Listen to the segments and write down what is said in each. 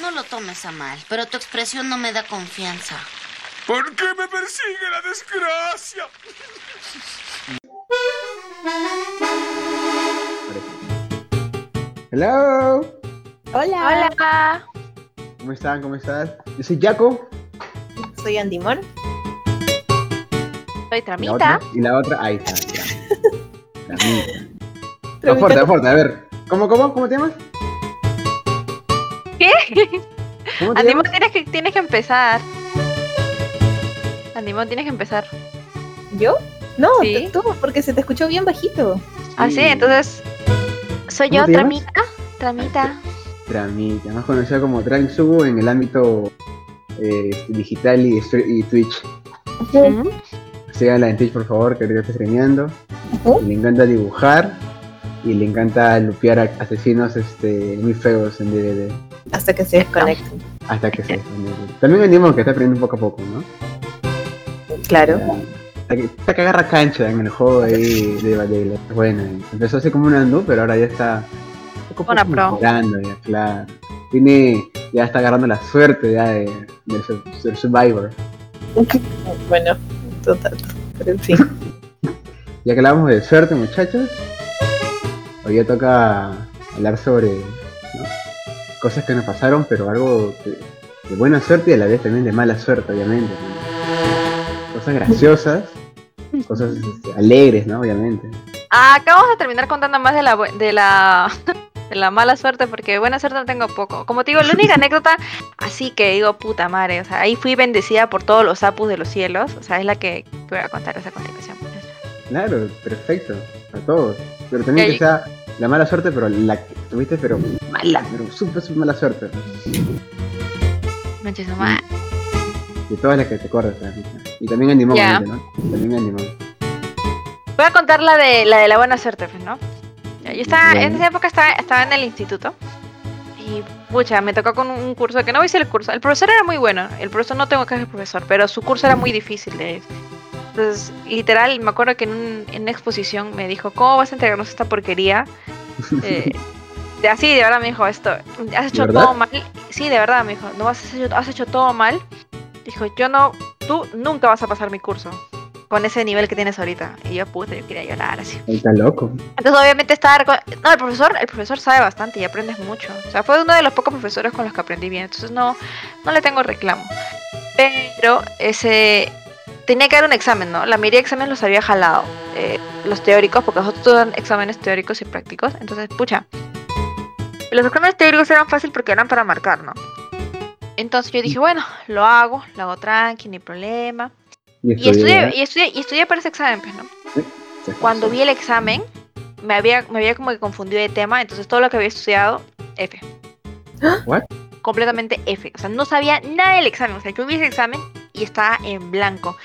No lo tomes a mal, pero tu expresión no me da confianza. ¿Por qué me persigue la desgracia? Hello. Hola. Hola. ¿Cómo están? ¿Cómo estás? Yo soy Jaco. Soy Andimor. Soy Y la Tramita. otra, y la otra, ahí está. ya. Tramita. Va fuerte, fuerte. A ver, ¿cómo, cómo? ¿Cómo te llamas? ¿Qué? ¿Cómo te Andimón, llamas? tienes que, tienes que empezar. Andimón, tienes que empezar. ¿Yo? No, Sí. tú, porque se te escuchó bien bajito. Ah, sí, Sí. entonces. Soy ¿Cómo yo? Tramita. Tramita. Tramita, más conocida como Transubu en el ámbito eh, digital y, Twitch. Ujú. Síganla en Twitch, por favor, que ahorita está streameando. Y Le encanta dibujar y le encanta lupear a asesinos este, muy feos en DVD. Hasta que se desconecten. Hasta que se desconecte. También animo que está aprendiendo poco a poco, ¿no? Claro. Hasta que, hasta que agarra cancha en el juego ahí de Valera. Bueno, empezó así como un andú, pero ahora ya está poco a poco Una pro. mejorando, ya, claro. Tiene, ya está agarrando la suerte ya de, del, su- del Survivor. Bueno, total. Pero en fin. Ya que hablamos de suerte, muchachos, hoy ya toca hablar sobre. Cosas que nos pasaron, pero algo de buena suerte y a la vez también de mala suerte, obviamente. ¿no? Cosas graciosas, cosas este, alegres, ¿no? Obviamente. Ah, acá vamos a terminar contando más de la, de la, de la mala suerte, porque buena suerte no tengo poco. Como te digo, la única anécdota, así que digo, puta madre, o sea, ahí fui bendecida por todos los apus de los cielos, o sea, es la que, que voy a contar esa continuación. Claro, perfecto, a todos. Pero también que sea la mala suerte, pero la que tuviste, pero mala, pero súper, súper mala suerte. Muchísimo más. De todas las que te acuerdas, Anita. Y también animó, obviamente, ¿no? También animó. Voy a contar la de la de la buena suerte, ¿no? Yo estaba, en esa época estaba, estaba en el instituto y pucha, me tocó con un curso que no hice el curso. El profesor era muy bueno, el profesor no tengo que del profesor, pero su curso era muy difícil de Entonces, literal, me acuerdo que en, un- en una exposición me dijo, ¿cómo vas a entregarnos esta porquería? Eh, así, de verdad me dijo esto, has hecho todo mal. Sí, de verdad me dijo, no has hecho, has hecho todo mal. Dijo, yo no, tú nunca vas a pasar mi curso con ese nivel que tienes ahorita. Y yo, puta, yo quería llorar así. Está loco. Entonces obviamente estaba... reco- No, el profesor, el profesor sabe bastante y aprendes mucho. O sea, fue uno de los pocos profesores con los que aprendí bien. Entonces no, no le tengo reclamo. Pero ese... Tenía que dar un examen, ¿no? La mayoría de exámenes los había jalado. eh, los teóricos, porque nosotros dan exámenes teóricos y prácticos. Entonces, pucha. Los exámenes teóricos eran fácil porque eran para marcar, ¿no? Entonces yo dije, bueno, lo hago, lo hago tranqui, ni problema. Y estudié, y estudié, y estudié para ese examen, pues, ¿no? Cuando vi el examen, me había, me había como que confundido de tema, entonces todo lo que había estudiado, F. What? Completamente F. O sea, no sabía nada del examen. O sea, yo vi ese examen y estaba en blanco.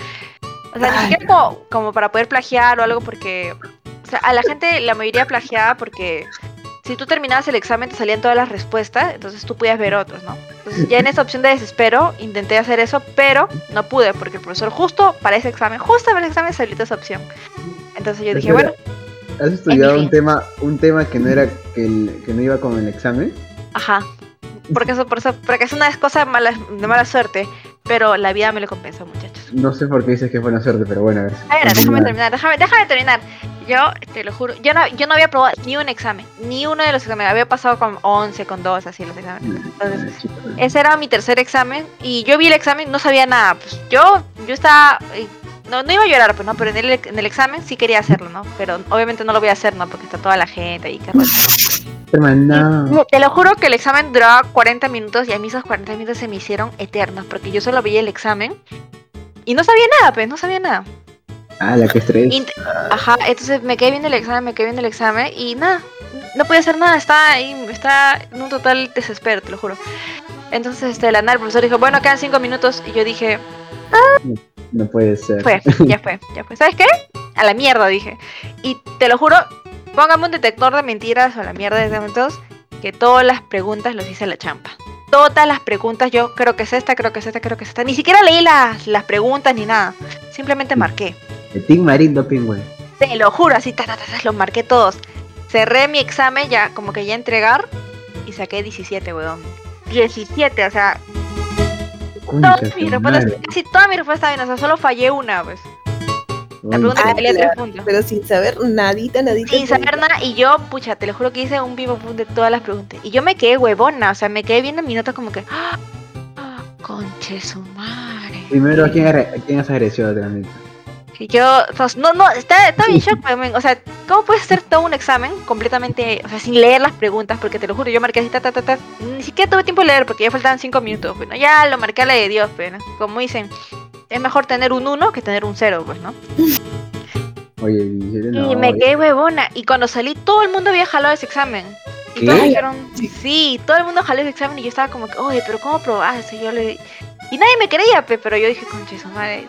O sea, ni siquiera como, como para poder plagiar o algo porque... O sea, a la gente la mayoría plagiaba porque si tú terminabas el examen te salían todas las respuestas, entonces tú podías ver otros, ¿no? Entonces ya en esa opción de desespero intenté hacer eso, pero no pude porque el profesor justo para ese examen, justo para ese examen salió esa opción. Entonces yo dije, Espera, bueno, ¿Has estudiado fin. un tema, un tema que no era que, el- que no iba con el examen? Ajá. Porque eso, por eso, porque es una cosa mala, de mala suerte, pero la vida me lo compensó, muchachos. No sé por qué dices que fue una suerte, pero bueno, a ver. A ver, déjame terminar, déjame, déjame terminar. Yo, te lo juro, yo no, yo no había probado ni un examen, ni uno de los exámenes. Había pasado con 11, con 2, así los exámenes. Entonces, ese era mi tercer examen y yo vi el examen, no sabía nada. Pues yo, yo estaba, eh, no, no iba a llorar, pues no, pero en el, en el examen sí quería hacerlo, ¿no? Pero obviamente no lo voy a hacer, ¿no? Porque está toda la gente ahí. rollo. Hermano, Y Te lo juro que el examen duraba 40 minutos y a mí esos 40 minutos se me hicieron eternos porque yo solo veía el examen y no sabía nada, pues, no sabía nada. Ah, la que estrés. Int- Ajá, entonces me quedé viendo el examen, me quedé viendo el examen y nada, no podía hacer nada, estaba ahí, estaba en un total desespero, te lo juro. Entonces, este, la nada, el profesor dijo, bueno, quedan 5 minutos y yo dije, No puede ser. fue, ya fue, ya fue. ¿Sabes qué? A la mierda, dije. Y te lo juro, póngame un detector de mentiras o la mierda de momentos que todas las preguntas los hice a la champa. Todas las preguntas, yo creo que es esta, creo que es esta, creo que es esta. Ni siquiera leí las, las preguntas ni nada. Simplemente marqué. El Team Marín Doping, güey. Te lo juro, así, ta, ta, ta, ta, los marqué todos. Cerré mi examen ya, como que ya entregar, y saqué 17, weón. 17, o sea, todas mis respuestas, casi todas mis respuestas bien, o sea, solo fallé una, pues. La pregunta que valía tres puntos. Pero sin saber nadita, nadita. Sin saber nada, y yo, pucha, te lo juro que hice un vivo de todas las preguntas. Y yo me quedé huevona, o sea, me quedé viendo mi nota como que. ¡Ah! Conche su madre. Primero, ¿a quién, agre- quién has agresión de la neta? Y yo, pues, no, no, está, estaba en shock, pues, men, o sea, ¿cómo puedes hacer todo un examen completamente, o sea, sin leer las preguntas? Porque te lo juro, yo marqué así, ta, ta, ta, ta, ni siquiera tuve tiempo de leer porque ya faltaban cinco minutos, bueno, ya lo marqué a la de Dios, pues, ¿no? Como dicen, es mejor tener un 1 que tener un 0, pues, ¿no? Oye, 17 no. y me oye. quedé huevona, y cuando salí todo el mundo había jalado ese examen. Y ¿Qué? todos me dijeron, sí, todo el mundo jaló ese examen y yo estaba como que, oye, pero ¿cómo probaste? Y yo le... Y nadie me creía, pe, pero yo dije, conche su madre.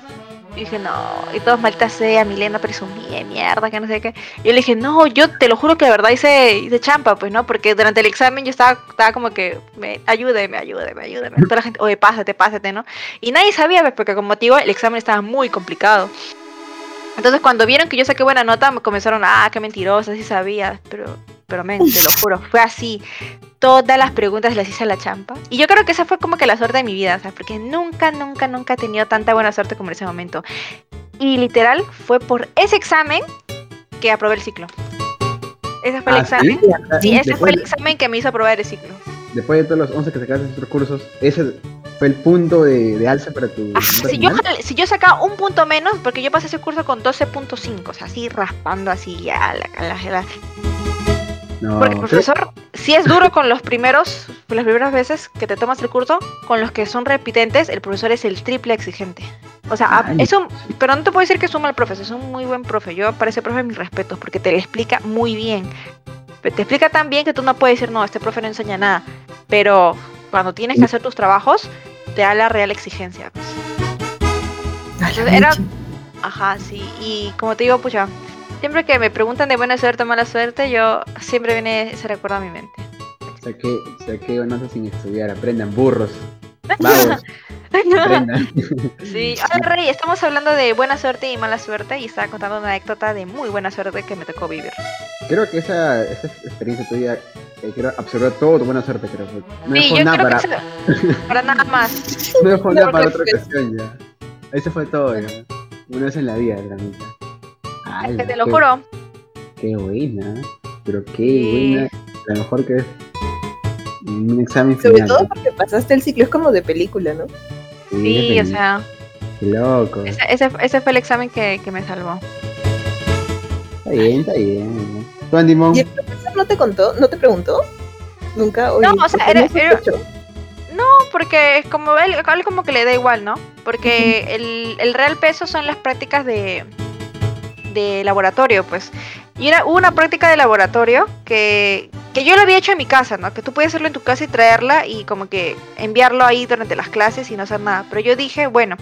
Y dije, no, y todos malta sea, Milena presumía, mierda, que no sé qué. Y yo le dije, no, yo te lo juro que de verdad hice, hice champa, pues, ¿no? Porque durante el examen yo estaba, estaba como que, me, ayúdeme, ayúdeme, ayúdeme. Toda la gente, oye, pásate, pásate, ¿no? Y nadie sabía, pues, porque como te digo, el examen estaba muy complicado. Entonces cuando vieron que yo saqué buena nota, me comenzaron, ah, qué mentirosa, sí sabía, pero, pero men, te lo juro, fue así. Todas las preguntas las hice a la champa. Y yo creo que esa fue como que la suerte de mi vida, o sea, porque nunca, nunca, nunca he tenido tanta buena suerte como en ese momento. Y literal, fue por ese examen que aprobé el ciclo. Ese fue el Ah, examen. ¿sí? Sí, ese fue el examen que me hizo aprobar el ciclo. Después de todos los 11 que sacaste en otros cursos, ese fue el punto de, de alza para tu. Ah, si, yo, si yo sacaba un punto menos, porque yo pasé ese curso con 12.5, o sea, así raspando así ya la, la- la- No, Porque el profesor sí es duro con los primeros, las primeras veces que te tomas el curso, con los que son repitentes, el profesor es el triple exigente. O sea, Ay. es un, pero no te puedo decir que es un mal profe, es un muy buen profe. Yo para ese profe mis respetos, porque te explica muy bien. Te explica tan bien que tú no puedes decir, no, este profe no enseña nada. Pero cuando tienes que hacer tus trabajos, te da la real exigencia. pues. Entonces, era, Ajá, sí. Y como te digo, pucha, siempre que me preguntan de buena suerte o mala suerte, yo siempre viene ese recuerdo a mi mente. Saqué, saqué notas sin estudiar, aprendan burros. Aprendan. Sí, hola Rey, estamos hablando de buena suerte y mala suerte y estaba contando una anécdota de muy buena suerte que me tocó vivir. Creo que esa, esa experiencia tuya eh, creo, absorbió todo tu buena suerte, creo. No Sí, dejó yo nada creo para, que se- para nada más. no dejó nada para otra ocasión ya. Eso fue todo ya. Una vez en la vida, Granita. Ay, Que te lo juro. Qué buena. Pero qué Sí. buena. La mejor que es un examen Sobre final. todo porque pasaste el ciclo, es como de película, ¿no? Sí, o es sea, Qué loco. ese, ese, ese fue el examen que, que me salvó. Está bien, está bien. ¿Tú? ¿Y el profesor no te contó? ¿No te preguntó? Nunca. Oye, No, o sea, ¿por qué era- era-? No, porque como él, a él como que le da igual, ¿no? Porque el, el real peso son las prácticas de, de laboratorio, pues. Y era, hubo una práctica de laboratorio que, que yo lo había hecho en mi casa, ¿no? Que tú puedes hacerlo en tu casa y traerla y como que enviarlo ahí durante las clases y no hacer nada. Pero yo dije, bueno,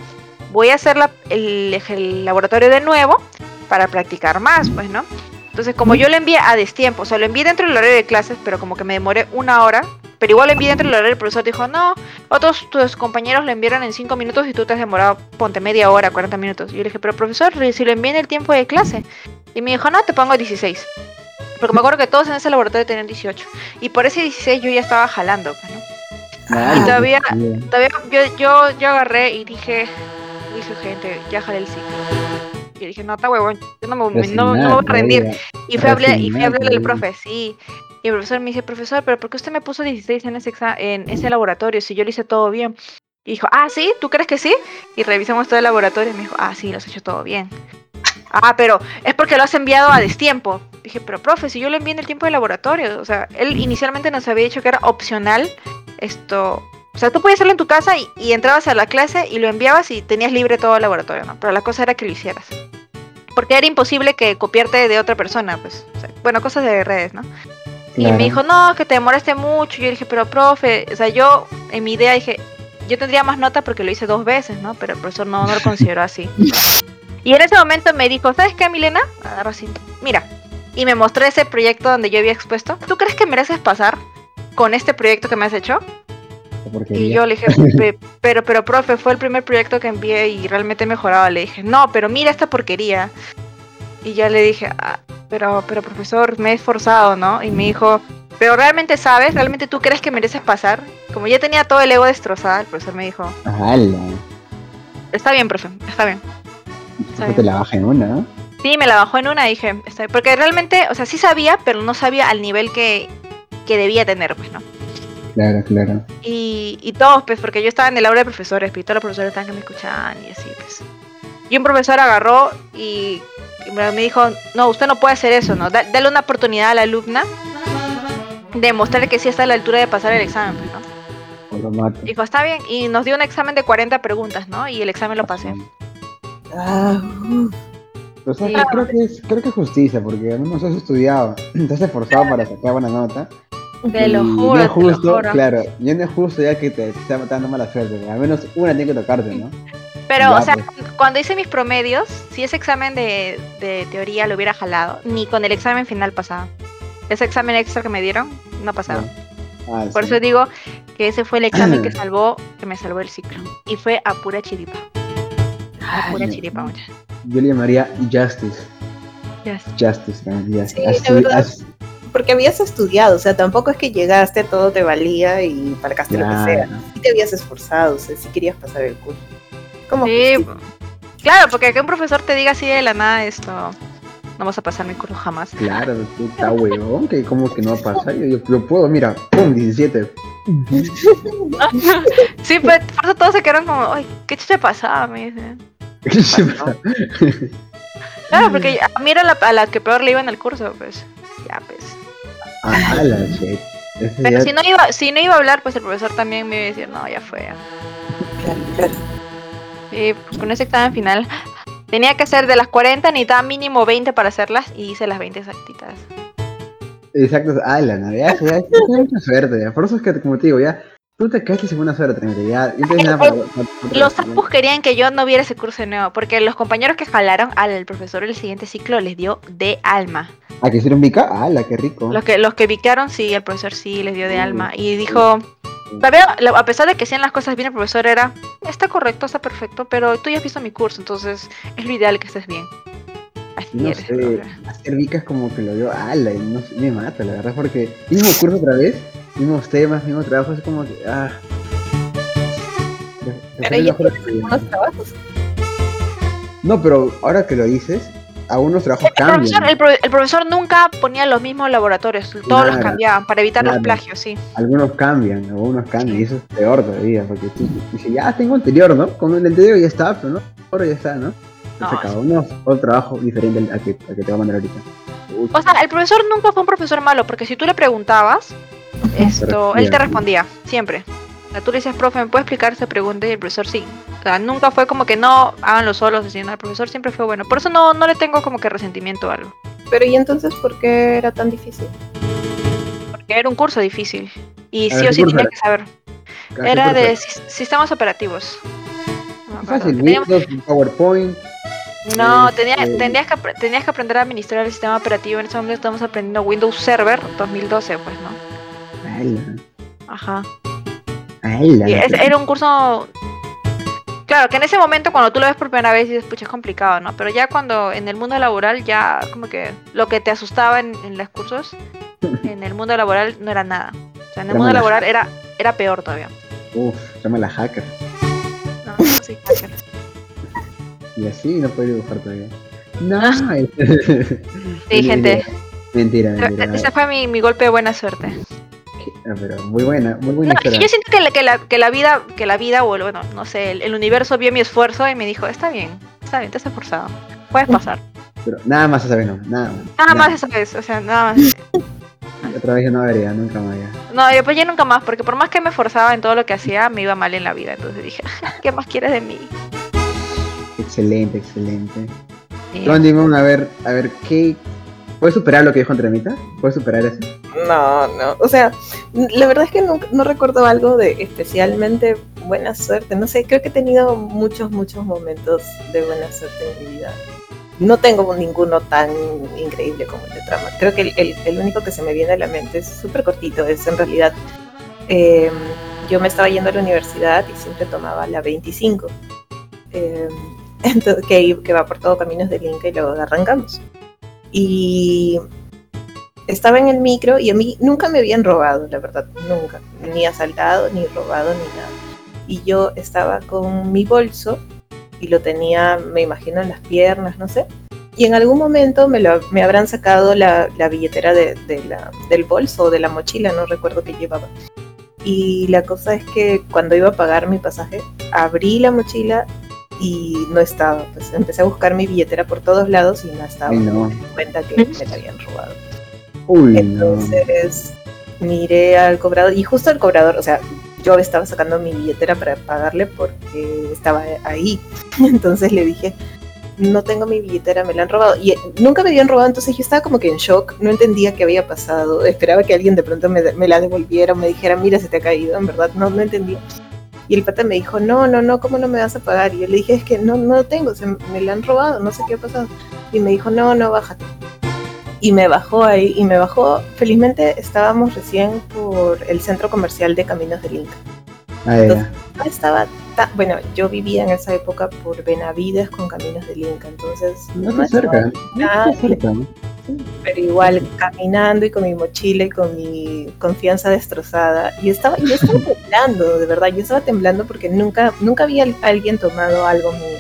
voy a hacer la- el, el laboratorio de nuevo para practicar más, pues, ¿no? Entonces, como yo lo envié a destiempo, o sea, lo envié dentro del horario de clases, pero como que me demoré una hora, pero igual envié dentro del horario, el profesor dijo, no, otros tus compañeros lo enviaron en 5 minutos y tú te has demorado, ponte media hora, 40 minutos. Y yo le dije, pero profesor, si lo envié en el tiempo de clase. Y me dijo, no, te pongo 16. Porque me acuerdo que todos en ese laboratorio tenían 18. Y por ese 16 yo ya estaba jalando, pues, ¿no? Ah, y todavía- bien. Todavía yo, yo, yo agarré y dije, dije, gente, ya jalé el ciclo. Y dije, no, está huevón, yo no me, no, no me voy a rendir. Y fui a hablar, y fui a hablarle al profe, sí. Y el profesor me dice, profesor, pero ¿por qué usted me puso 16 en ese, en ese laboratorio si yo lo hice todo bien? Y dijo, ah, ¿sí? ¿Tú crees que sí? Y revisamos todo el laboratorio y me dijo, ah, sí, lo has hecho todo bien. Ah, pero es porque lo has enviado a destiempo. Dije, pero profe, si yo lo envié en el tiempo del laboratorio. O sea, él inicialmente nos había dicho que era opcional esto. O sea, tú podías hacerlo en tu casa y, entrabas a la clase y lo enviabas y tenías libre todo el laboratorio, ¿no? Pero la cosa era que lo hicieras. Porque era imposible que copiarte de otra persona, pues. Bueno, cosas de redes, ¿no? Y me dijo, no, que te demoraste mucho. Yo dije, pero profe, o sea, yo en mi idea dije, yo tendría más nota porque lo hice dos veces, ¿no? Pero el profesor no, no lo consideró así. Y en ese momento me dijo, ¿sabes qué, Milena? Agarra así, mira. Y me mostró ese proyecto donde yo había expuesto. ¿Tú crees que mereces pasar con este proyecto que me has hecho? Y yo le dije, "Pe- pero, pero, profe, fue el primer proyecto que envié y realmente he mejorado. Le dije, no, pero mira esta porquería. Y ya le dije, "Ah, pero, pero, profesor, me he esforzado, ¿no? Y me dijo, pero realmente sabes, realmente tú crees que mereces pasar. Como ya tenía todo el ego destrozado, el profesor me dijo, ¡Hala! está bien, profe, está bien. Está No te bien. la baja en una. Sí, me la bajó en una y dije, está bien. porque realmente, o sea, sí sabía, pero no sabía al nivel que, que debía tener, pues, ¿no? Claro, claro. Y, y todos, pues, porque yo estaba en el aula de profesores, y todos los profesores estaban que me escuchaban y así, pues. Y un profesor agarró y, y me dijo, no, usted no puede hacer eso, ¿no? Da- dale una oportunidad a la alumna de mostrarle que sí está a la altura de pasar el examen, ¿no? O lo mato. Dijo, está bien, y nos dio un examen de 40 preguntas, ¿no? Y el examen lo pasé. Ah, uh, Pero ¿sabes Sí. qué? creo que es, creo que es justicia, porque al menos has estudiado, te has esforzado para sacar buena nota. Te lo y juro, no es te lo justo, juro. claro, y no es justo ya que te esté dando mala suerte, al menos una tiene que tocarte, ¿no? Pero, Ya, o sea, pues. cuando hice mis promedios, si ese examen de, de teoría lo hubiera jalado, ni con el examen final pasaba. Ese examen extra que me dieron, no pasaba. Ah, Por sí. eso digo que ese fue el examen que salvó, que me salvó el ciclo. Y fue a pura chiripa. A pura Ay, chiripa, mucha. Yo le llamaría Justice. Yes. Justice, ¿no? Ya, Sí, así- la verdad. así- porque habías estudiado, o sea, tampoco es que llegaste, todo te valía y marcaste lo que sea. claro. Sí te habías esforzado, o sea, sí querías pasar el curso. ¿Cómo? Sí, claro, porque que un profesor te diga así de la nada esto, no vas a pasar mi curso jamás. Claro, tú está huevón, que como que no va a pasar. Yo, yo, yo puedo, mira, pum, 17. Sí, pues por eso todos se quedaron como, ay, ¿qué chucha pasaba? Me dicen. Claro, porque a mí era la, a la que peor le iba en el curso, pues. Ya, pues. ah, la shit. Pero ya- si no iba, si no iba a hablar, pues el profesor también me iba a decir, no, ya fue. Claro, claro. Pues, con ese examen final, tenía que hacer de las 40, necesitaba mínimo 20 para hacerlas y hice las 20 exactitas. Exacto, ah, la Navidad, ya, ya, mucha suerte, ya. Por eso es que, como te digo, ya, tú te quedaste sin buena suerte, ya, tienes nada para, para- para- Los sapos querían que yo no viera ese curso de nuevo, porque los compañeros que jalaron al profesor el siguiente ciclo les dio de alma. Ah, que hicieron mica, ah, la, qué rico. Los que, los que vicaron, sí, el profesor sí les dio de Mm. alma. Y dijo, todavía, a pesar de que hacían las cosas bien, el profesor era, está correcto, está perfecto, pero tú ya has visto mi curso, entonces es lo ideal que estés bien. Así No eres, sé, hacer mica es como que lo veo, ala, y no sé, me mata, la verdad, porque mismo curso otra vez, mismos temas, mismo trabajo, es como que, ah. Pero ya algunos trabajos. No, pero ahora que lo dices, algunos trabajos El profesor, cambian. el, pro- el profesor nunca ponía los mismos laboratorios, todos los Claro, cambiaban para evitar los claro. plagios, sí. Algunos cambian, algunos cambian, y eso es peor todavía, porque tú dices, ya tengo anterior, ¿no? Con el anterior ya está, pero no, ahora ya está, ¿no? No, cada uno otro trabajo diferente al que, al que te va a mandar ahorita. Uy, O sea, el profesor nunca fue un profesor malo, porque si tú le preguntabas, esto, él te respondía, siempre. O sea, tú le decías, profe, ¿me puede explicar esta pregunta? Y el profesor sí. O sea, nunca fue como que no, háganlo solos, así, no, el profesor siempre fue bueno. Por eso no, no le tengo como que resentimiento o algo. Pero ¿y entonces por qué era tan difícil? Porque era un curso difícil. Y A sí ver, o ¿qué sí era? que saber. casi Era de sistemas operativos. No. Fácil, Teníamos- Windows, PowerPoint. No, Este- tenía- tenías, que, tenías que aprender a administrar el sistema operativo. En ese momento estamos aprendiendo Windows Server 2012, pues, ¿no? Ajá. ala, Y es- era un curso. Claro, que en ese momento cuando tú lo ves por primera vez dices, pucha, es complicado, ¿no? Pero ya cuando en el mundo laboral ya como que lo que te asustaba en, en los cursos, en el mundo laboral no era nada. O sea, en el mundo laboral era, era peor todavía. Uf, llama la hacker. No, no, sí, hacker. Y así no puede dibujar todavía. No. Sí, gente. Mentira, mentira. Ese fue mi, mi golpe de buena suerte. Ah, Pero muy buena, muy buena No, historia. yo siento que la, que la, que la vida, que la vida, o bueno, no sé, el, el universo vio mi esfuerzo y me dijo, está bien, está bien, te has esforzado. Puedes pasar. Pero nada más esa vez no, nada más. Nada más esa vez, o sea, nada más. Otra vez yo no vería, nunca más ya. No, yo pues ya nunca más, porque por más que me esforzaba en todo lo que hacía, me iba mal en la vida. Entonces dije, ¿qué más quieres de mí? Excelente, excelente. Sí. Juan, dime a ver, a ver, ¿qué? ¿Puedes superar lo que dijo Entremita? ¿Puedes superar eso? No, no. O sea, la verdad es que no, no recuerdo algo de especialmente buena suerte. No sé, creo que he tenido muchos, muchos momentos de buena suerte en mi vida. No tengo ninguno tan increíble como el de trama. Creo que el, el- el único que se me viene a la mente es súper cortito. Es en realidad, eh, yo me estaba yendo a la universidad y siempre tomaba la 25. eh, entonces, que, que va por todo Caminos del Inca y luego de arrancamos. Y estaba en el micro y a mí nunca me habían robado, la verdad, nunca, ni asaltado, ni robado, ni nada. Y yo estaba con mi bolso y lo tenía, me imagino, en las piernas, no sé. Y en algún momento me, lo, me habrán sacado la, la billetera de, del bolso o de la mochila, no recuerdo qué llevaba. Y la cosa es que cuando iba a pagar mi pasaje, abrí la mochila y no estaba. Pues empecé a buscar mi billetera por todos lados y no estaba. Ay, no. Me di cuenta que me la habían robado. Uy, no. Entonces miré al cobrador y justo el cobrador, o sea, yo estaba sacando mi billetera para pagarle porque estaba ahí. Entonces le dije, no tengo mi billetera, me la han robado. Y nunca me habían robado, entonces yo estaba como que en shock, no entendía qué había pasado. Esperaba que alguien de pronto me, me la devolviera o me dijera, mira, se te ha caído, en verdad, no, no entendía. Y el pata me dijo, no, no, no, ¿cómo no me vas a pagar? Y yo le dije, es que no, no tengo, se, me la han robado, no sé qué ha pasado. Y me dijo, no, no, bájate. Y me bajó ahí, y me bajó, felizmente estábamos recién por el centro comercial de Caminos del Inca. Ah. No estaba tan, bueno, yo vivía en esa época por Benavides con Caminos del Inca, entonces No no está cerca. No Ah, está cerca. pero igual caminando y con mi mochila y con mi confianza destrozada. Y estaba, yo estaba temblando, de verdad, yo estaba temblando porque nunca, nunca había al- alguien tomado algo mío.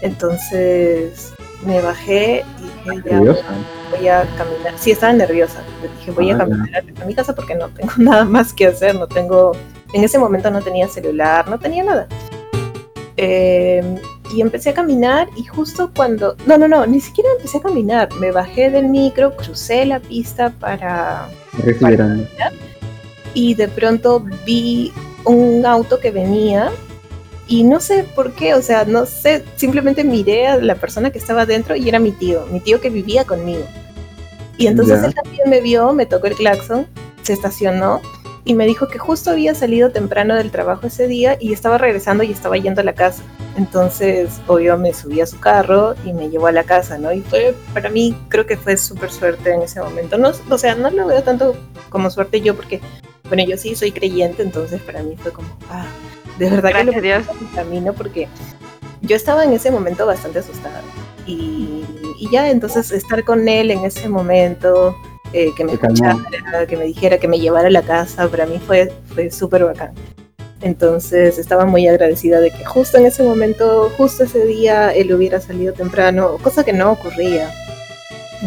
Entonces me bajé y dije, ya voy a caminar. Sí, estaba nerviosa. Dije, voy Ah, a ya. caminar a mi casa porque no tengo nada más que hacer, no tengo, en ese momento no tenía celular, no tenía nada. Eh, y empecé a caminar y justo cuando, no, no, no, ni siquiera empecé a caminar, me bajé del micro, crucé la pista para, estoy llorando. y de pronto vi un auto que venía y no sé por qué, o sea, no sé, simplemente miré a la persona que estaba dentro y era mi tío, mi tío que vivía conmigo. Y entonces él también me vio, me tocó el claxon, se estacionó y me dijo que justo había salido temprano del trabajo ese día y estaba regresando y estaba yendo a la casa. Entonces, obvio, me subí a su carro y me llevó a la casa, ¿no? Y fue, para mí, creo que fue súper suerte en ese momento. No, o sea, no lo veo tanto como suerte yo porque, bueno, yo sí soy creyente, entonces para mí fue como, ah, de verdad que lo Dios. en mi camino porque yo estaba en ese momento bastante asustada. Y, y ya, entonces, estar con él en ese momento, eh, que me escuchara, que me dijera, que me llevara a la casa, para mí fue, fue súper bacán. Entonces estaba muy agradecida de que justo en ese momento, justo ese día, él hubiera salido temprano, cosa que no ocurría.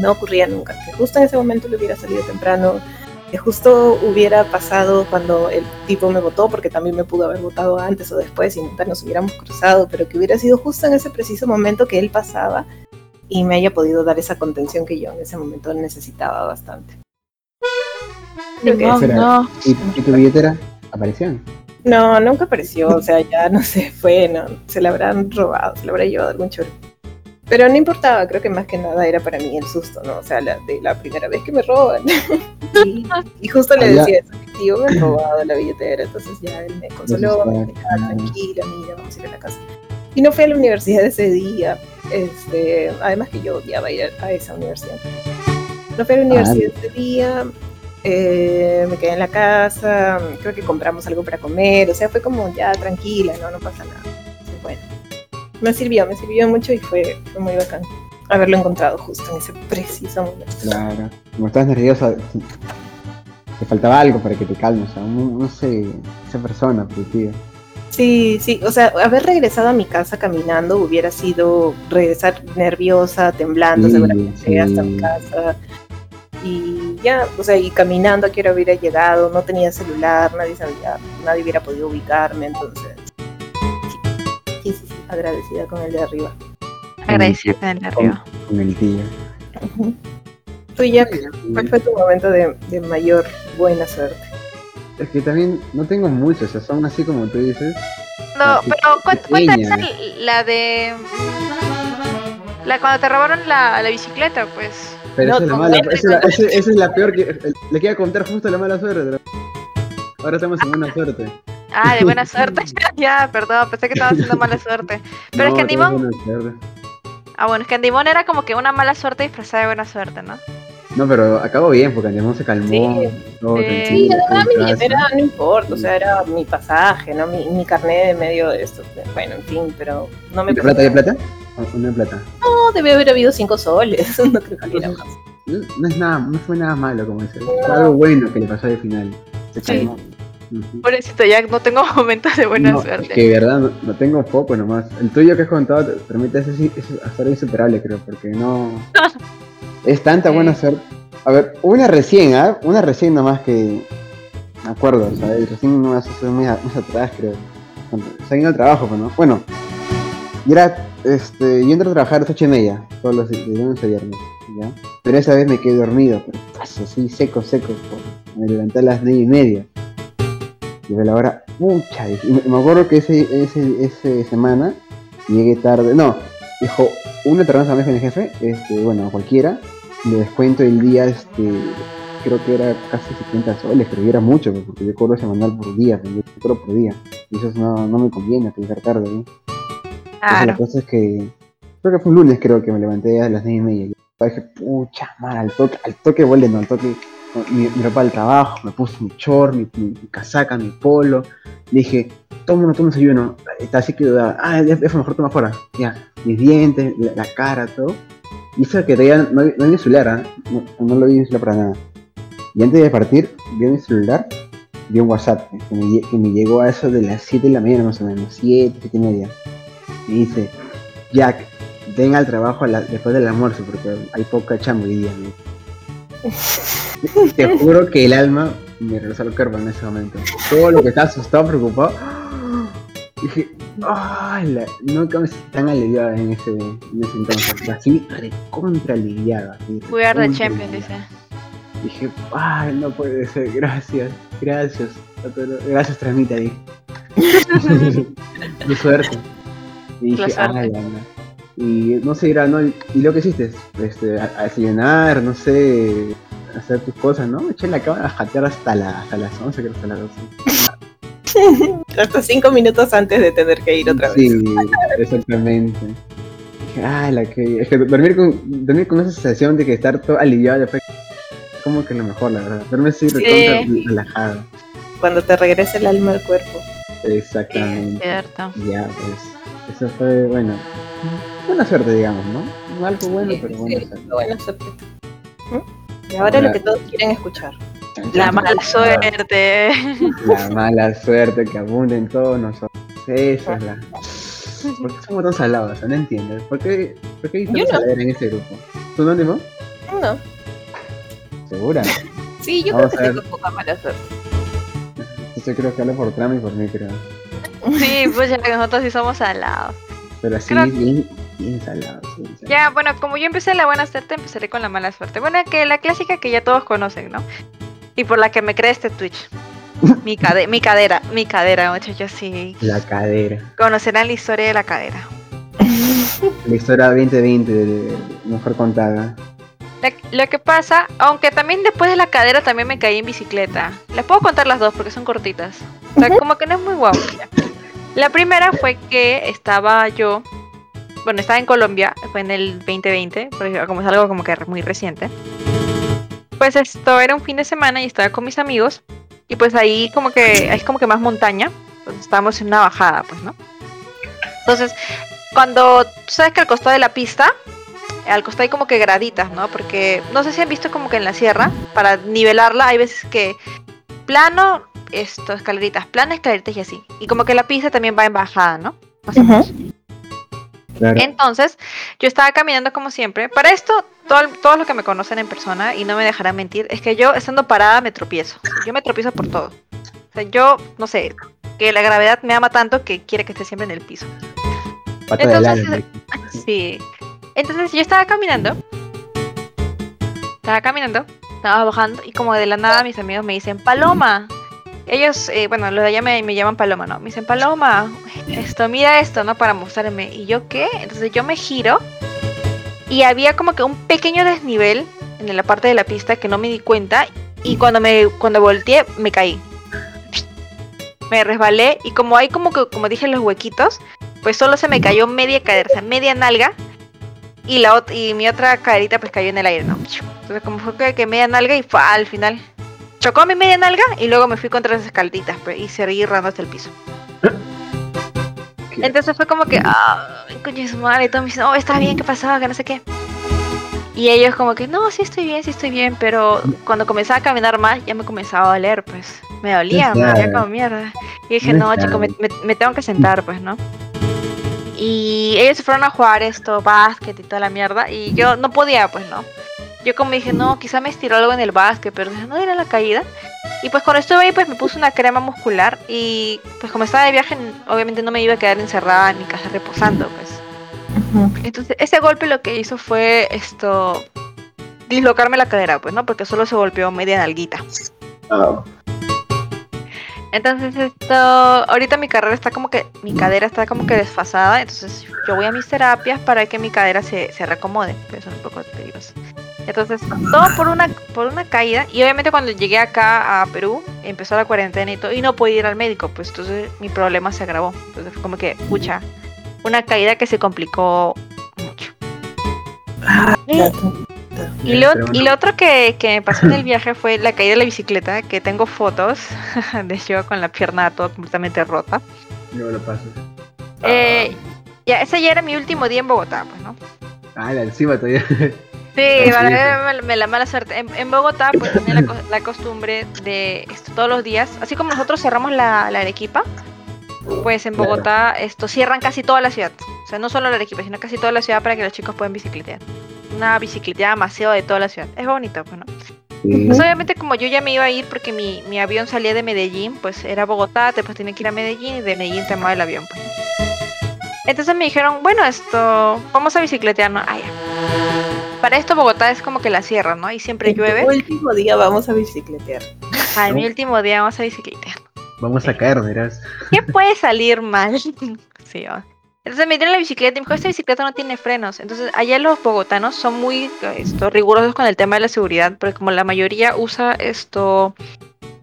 No ocurría nunca. Que justo en ese momento él hubiera salido temprano, que justo hubiera pasado cuando el tipo me votó, porque también me pudo haber votado antes o después y nunca nos hubiéramos cruzado, pero que hubiera sido justo en ese preciso momento que él pasaba y me haya podido dar esa contención que yo en ese momento necesitaba bastante. Creo que No. ¿Y, y tu billetera? ¿Apareció? No, nunca apareció, o sea, ya no sé, fue, no, se la habrán robado, se la habrá llevado algún choro. Pero no importaba, creo que más que nada era para mí el susto, ¿no? O sea, la, de la primera vez que me roban. y, y justo le Allá- decía eso, mi tío me han robado la billetera, entonces ya él me consoló, me dijo, "Ah, Ah. tranquila, mira, vamos a ir a la casa. Y no fui a la universidad ese día, este, además que yo odiaba ir a, esa universidad. No fui a la universidad ese día, eh, me quedé en la casa, creo que compramos algo para comer, o sea, fue como ya tranquila, no, no pasa nada. Entonces, bueno, me sirvió, me sirvió mucho y fue, fue muy bacán haberlo encontrado justo en ese preciso momento. Claro. Como estás nerviosa, te faltaba algo para que te calmes. O sea, no, no sé, esa persona, pero tío. Sí, sí, o sea, haber regresado a mi casa caminando hubiera sido regresar nerviosa, temblando Sí, seguramente sí. hasta mi casa. Y ya, o sea, y caminando a qué hora hubiera llegado, no tenía celular, nadie sabía, nadie hubiera podido ubicarme, entonces. Sí, sí, sí, sí, agradecida con el de arriba. Agradecida con el de arriba. Con el tío. Tú, Jack, ¿cuál fue tu momento de, de mayor buena suerte? Es que también no tengo muchos, o sea, son así como tú dices. No, pero cuenta, cuenta esa, la de. La cuando te robaron la, la bicicleta, pues. Pero No, esa es la mala, esa es la, esa- esa es la peor que. Le quería contar justo la mala suerte. pero Ahora estamos en buena suerte. Ah, de buena suerte. ya, perdón, pensé que estaba haciendo mala suerte. Pero es que Andimón. Ah, bueno, es que Andimón era como que una mala suerte disfrazada de buena suerte, ¿no? No, pero acabó bien porque Andemón se calmó. Sí. todo Sí. Sí, en mi no importa, o sea, era mi pasaje, ¿no? Mi, mi carnet de medio de esto. Bueno, en fin, pero no me ¿De plata, de plata? ¿O no de plata? No, debe haber habido cinco soles, no creo que hubiera más. no, no es nada, no fue nada malo, como dice. Fue algo bueno que le pasó al final. Se Sí. calmó. Ujú. Pobrecito Jack, no tengo momentos de buena No, suerte. Es que de verdad no, no tengo poco nomás. El tuyo que has contado te permite ese hacer insuperable, creo, porque no. es tanta buena suerte. A ver, una recién, ¿ah? Una recién nomás que. Me acuerdo, ¿sabes? Recién unas hace mes atrás, creo. Salí al trabajo, pues, ¿no? Bueno, y era. Este, yo entro a trabajar a las ocho y media, todos los días, de lunes a viernes, ¿ya? Pero esa vez me quedé dormido, pero paso así, seco, seco. po. Me levanté a las nueve y media. Y a la hora, mucha. Y me, me acuerdo que ese, ese, ese semana llegué tarde. No, dijo, una terraza me dijo el jefe, este, bueno, cualquiera, le descuento el día, este, creo que era casi 70 soles, pero era mucho, pues, porque yo cobro semanal por día, pues, yo cobro por día. Y eso no, no me conviene, llegar tarde. ¿eh? Entonces, la Claro. cosa es que, creo que fue un lunes, creo que me levanté a las 9 y media. Y dije, pucha, mal, al toque, al toque vuelve, no, al toque mi, mi ropa del trabajo, me puse mi short, mi, casaca, mi polo. Dije, toma, toma un desayuno. Está así que dudaba, ah, fue mejor toma fuera. Ya, mis dientes, la, cara, todo. Y eso que todavía no, no vi mi celular, ¿ah? no, no lo vi en celular para nada. Y antes de partir, vi mi celular, vi un WhatsApp que me, lle- que me llegó a eso de las 7 de la mañana más o menos, 7, 7 y media. Me dice, Jack, ven al trabajo después del almuerzo porque hay poca chamba hoy día. dice. Te juro que el alma me regresó al cuerpo en ese momento. Todo lo que estaba asustado, preocupado. Dije, ¡ay! nunca me sentí tan aliviada en ese, en ese entonces. Así, recontra aliviada. are the recontra champion, dice. Dije, ay, no puede ser, gracias, gracias, gracias Tramita, dije. De suerte. Y dije, La ay, la. Y no sé, era, ¿no? ¿Y lo que hiciste? Este, a, a desayunar, no sé, hacer tus cosas, ¿no? Eché la cama a jatear hasta, la, hasta las 11, creo, hasta las 12. Hasta cinco minutos antes de tener que ir otra vez. Sí, exactamente. Ay, la que. Es que dormir con, dormir con esa sensación de que estar todo aliviado después. es Como que lo mejor, la verdad. Dormir así Sí. relajado. Cuando te regrese el alma al cuerpo. Exactamente. Cierto. Ya, pues. Eso fue, bueno. Buena suerte, digamos, ¿no? No algo bueno, pero buena Sí, suerte. buena suerte. ¿Mm? Y ahora lo que todos quieren escuchar. La mala suerte. La mala suerte que abunda en todos nosotros. Esa es la. ¿Por qué somos tan salados? No entiendo. ¿Por qué, por qué hay tanta no. en este grupo? ¿Tú no, Nemo? No. ¿Segura? Sí, yo Vamos creo que tengo poca mala suerte. Yo creo que hablo por trama y por mí, creo. Sí, pues ya que nosotros sí somos alados. Pero así, Creo- bien, Ya, bueno, como yo empecé la buena suerte, empezaré con la mala suerte. Bueno, que la clásica que ya todos conocen, ¿no? Y por la que me creé este Twitch. Mi, cade- mi cadera, mi cadera, muchachos, sí. La cadera. Conocerán la historia de la cadera. La historia 2020, de, de- mejor contada. La- lo que pasa, aunque también después de la cadera también me caí en bicicleta. Les puedo contar las dos porque son cortitas. O sea, como que no es muy guapo. La primera fue que estaba yo, bueno, estaba en Colombia, fue en el 2020, porque como es algo como que muy reciente. Pues esto era un fin de semana y estaba con mis amigos y pues ahí como que es como que más montaña, pues estábamos en una bajada, pues, ¿no? Entonces, cuando tú sabes que al costado de la pista al costado hay como que graditas, ¿no? Porque no sé si han visto como que en la sierra, para nivelarla, hay veces que plano, esto, escaleritas, plano, escaleritas y así. Y como que la pista también va en bajada, ¿no? Más o menos. Claro. Entonces, yo estaba caminando como siempre. Para esto, todo, todos los que me conocen en persona, y no me dejarán mentir, es que yo estando parada me tropiezo. Yo me tropiezo por todo. O sea, yo, no sé, que la gravedad me ama tanto que quiere que esté siempre en el piso. Entonces- Sí. Entonces yo estaba caminando. Estaba caminando. Estaba bajando. Y como de la nada mis amigos me dicen, Paloma. Ellos, eh, bueno, los de allá me, me llaman Paloma, ¿no? Me dicen, Paloma, esto, mira esto, ¿no? Para mostrarme. ¿Y yo qué? Entonces yo me giro. Y había como que un pequeño desnivel en la parte de la pista que no me di cuenta. Y cuando me cuando volteé, me caí. Me resbalé. Y como hay como que, como dije, los huequitos, pues solo se me cayó media cadera, media nalga. Y, la y mi otra caderita pues cayó en el aire, ¿no? Entonces como fue que media nalga y fue al final. Chocó mi media nalga y luego me fui contra las escalditas pues, y seguí errando hasta el piso. Entonces fue como que, ah, coño su madre, y todo me dice, oh, está bien, ¿qué pasaba? Que no sé qué. Y ellos como que, no, sí estoy bien, sí estoy bien, pero cuando comenzaba a caminar más ya me comenzaba a doler, pues. Me dolía, me dolía como mierda. Y dije, no, chico, me, me- me tengo que sentar, pues, ¿no? Y ellos se fueron a jugar esto, básquet y toda la mierda, y yo no podía, pues, ¿no? Yo como dije, no, quizá me estiró algo en el básquet, pero dije, no era la caída. Y pues cuando estuve ahí, pues me puse una crema muscular y pues como estaba de viaje, obviamente no me iba a quedar encerrada en mi casa reposando, pues. Entonces, ese golpe lo que hizo fue esto dislocarme la cadera, pues, ¿no? Porque solo se golpeó media nalguita. Entonces, esto, ahorita mi carrera está como que, mi cadera está como que desfasada, entonces yo voy a mis terapias para que mi cadera se, se reacomode, pero eso es un poco peligroso. Entonces, todo por una, por una caída, y obviamente cuando llegué acá a Perú, empezó la cuarentena y todo, y no podía ir al médico, pues entonces mi problema se agravó. Entonces fue como que, pucha, una caída que se complicó mucho. Y- Ya, y lo, y lo otro que, que me pasó en el viaje fue la caída de la bicicleta, que tengo fotos de yo con la pierna toda completamente rota. luego lo paso. Eh, ya, ese ya era mi último día en Bogotá, pues, ¿no? Ah, la encima todavía. Sí, para me- la mala suerte. En, en Bogotá, pues tenía la, la costumbre de esto todos los días, así como nosotros cerramos la, la Arequipa, pues en Claro. Bogotá esto cierran casi toda la ciudad. O sea, no solo la Arequipa, sino casi toda la ciudad para que los chicos puedan bicicletear. Una bicicleteada demasiado de toda la ciudad. Es bonito, pues, ¿no? Sí. Pues obviamente como yo ya me iba a ir porque mi, mi avión salía de Medellín, pues era Bogotá, después tenía que ir a Medellín y de Medellín tomaba el avión. Pues. Entonces me dijeron, bueno, esto, vamos a bicicletear, ¿no? Ah, ya. Para esto Bogotá es como que la sierra, ¿no? Y siempre En llueve. último día vamos a bicicletear. Ay, mi último día vamos a bicicletear. Vamos a caer, verás. ¿Qué puede salir mal? sí, va. Entonces me dieron la bicicleta y me dijo, esta bicicleta no tiene frenos. Entonces allá los bogotanos son muy esto, rigurosos con el tema de la seguridad, porque como la mayoría usa esto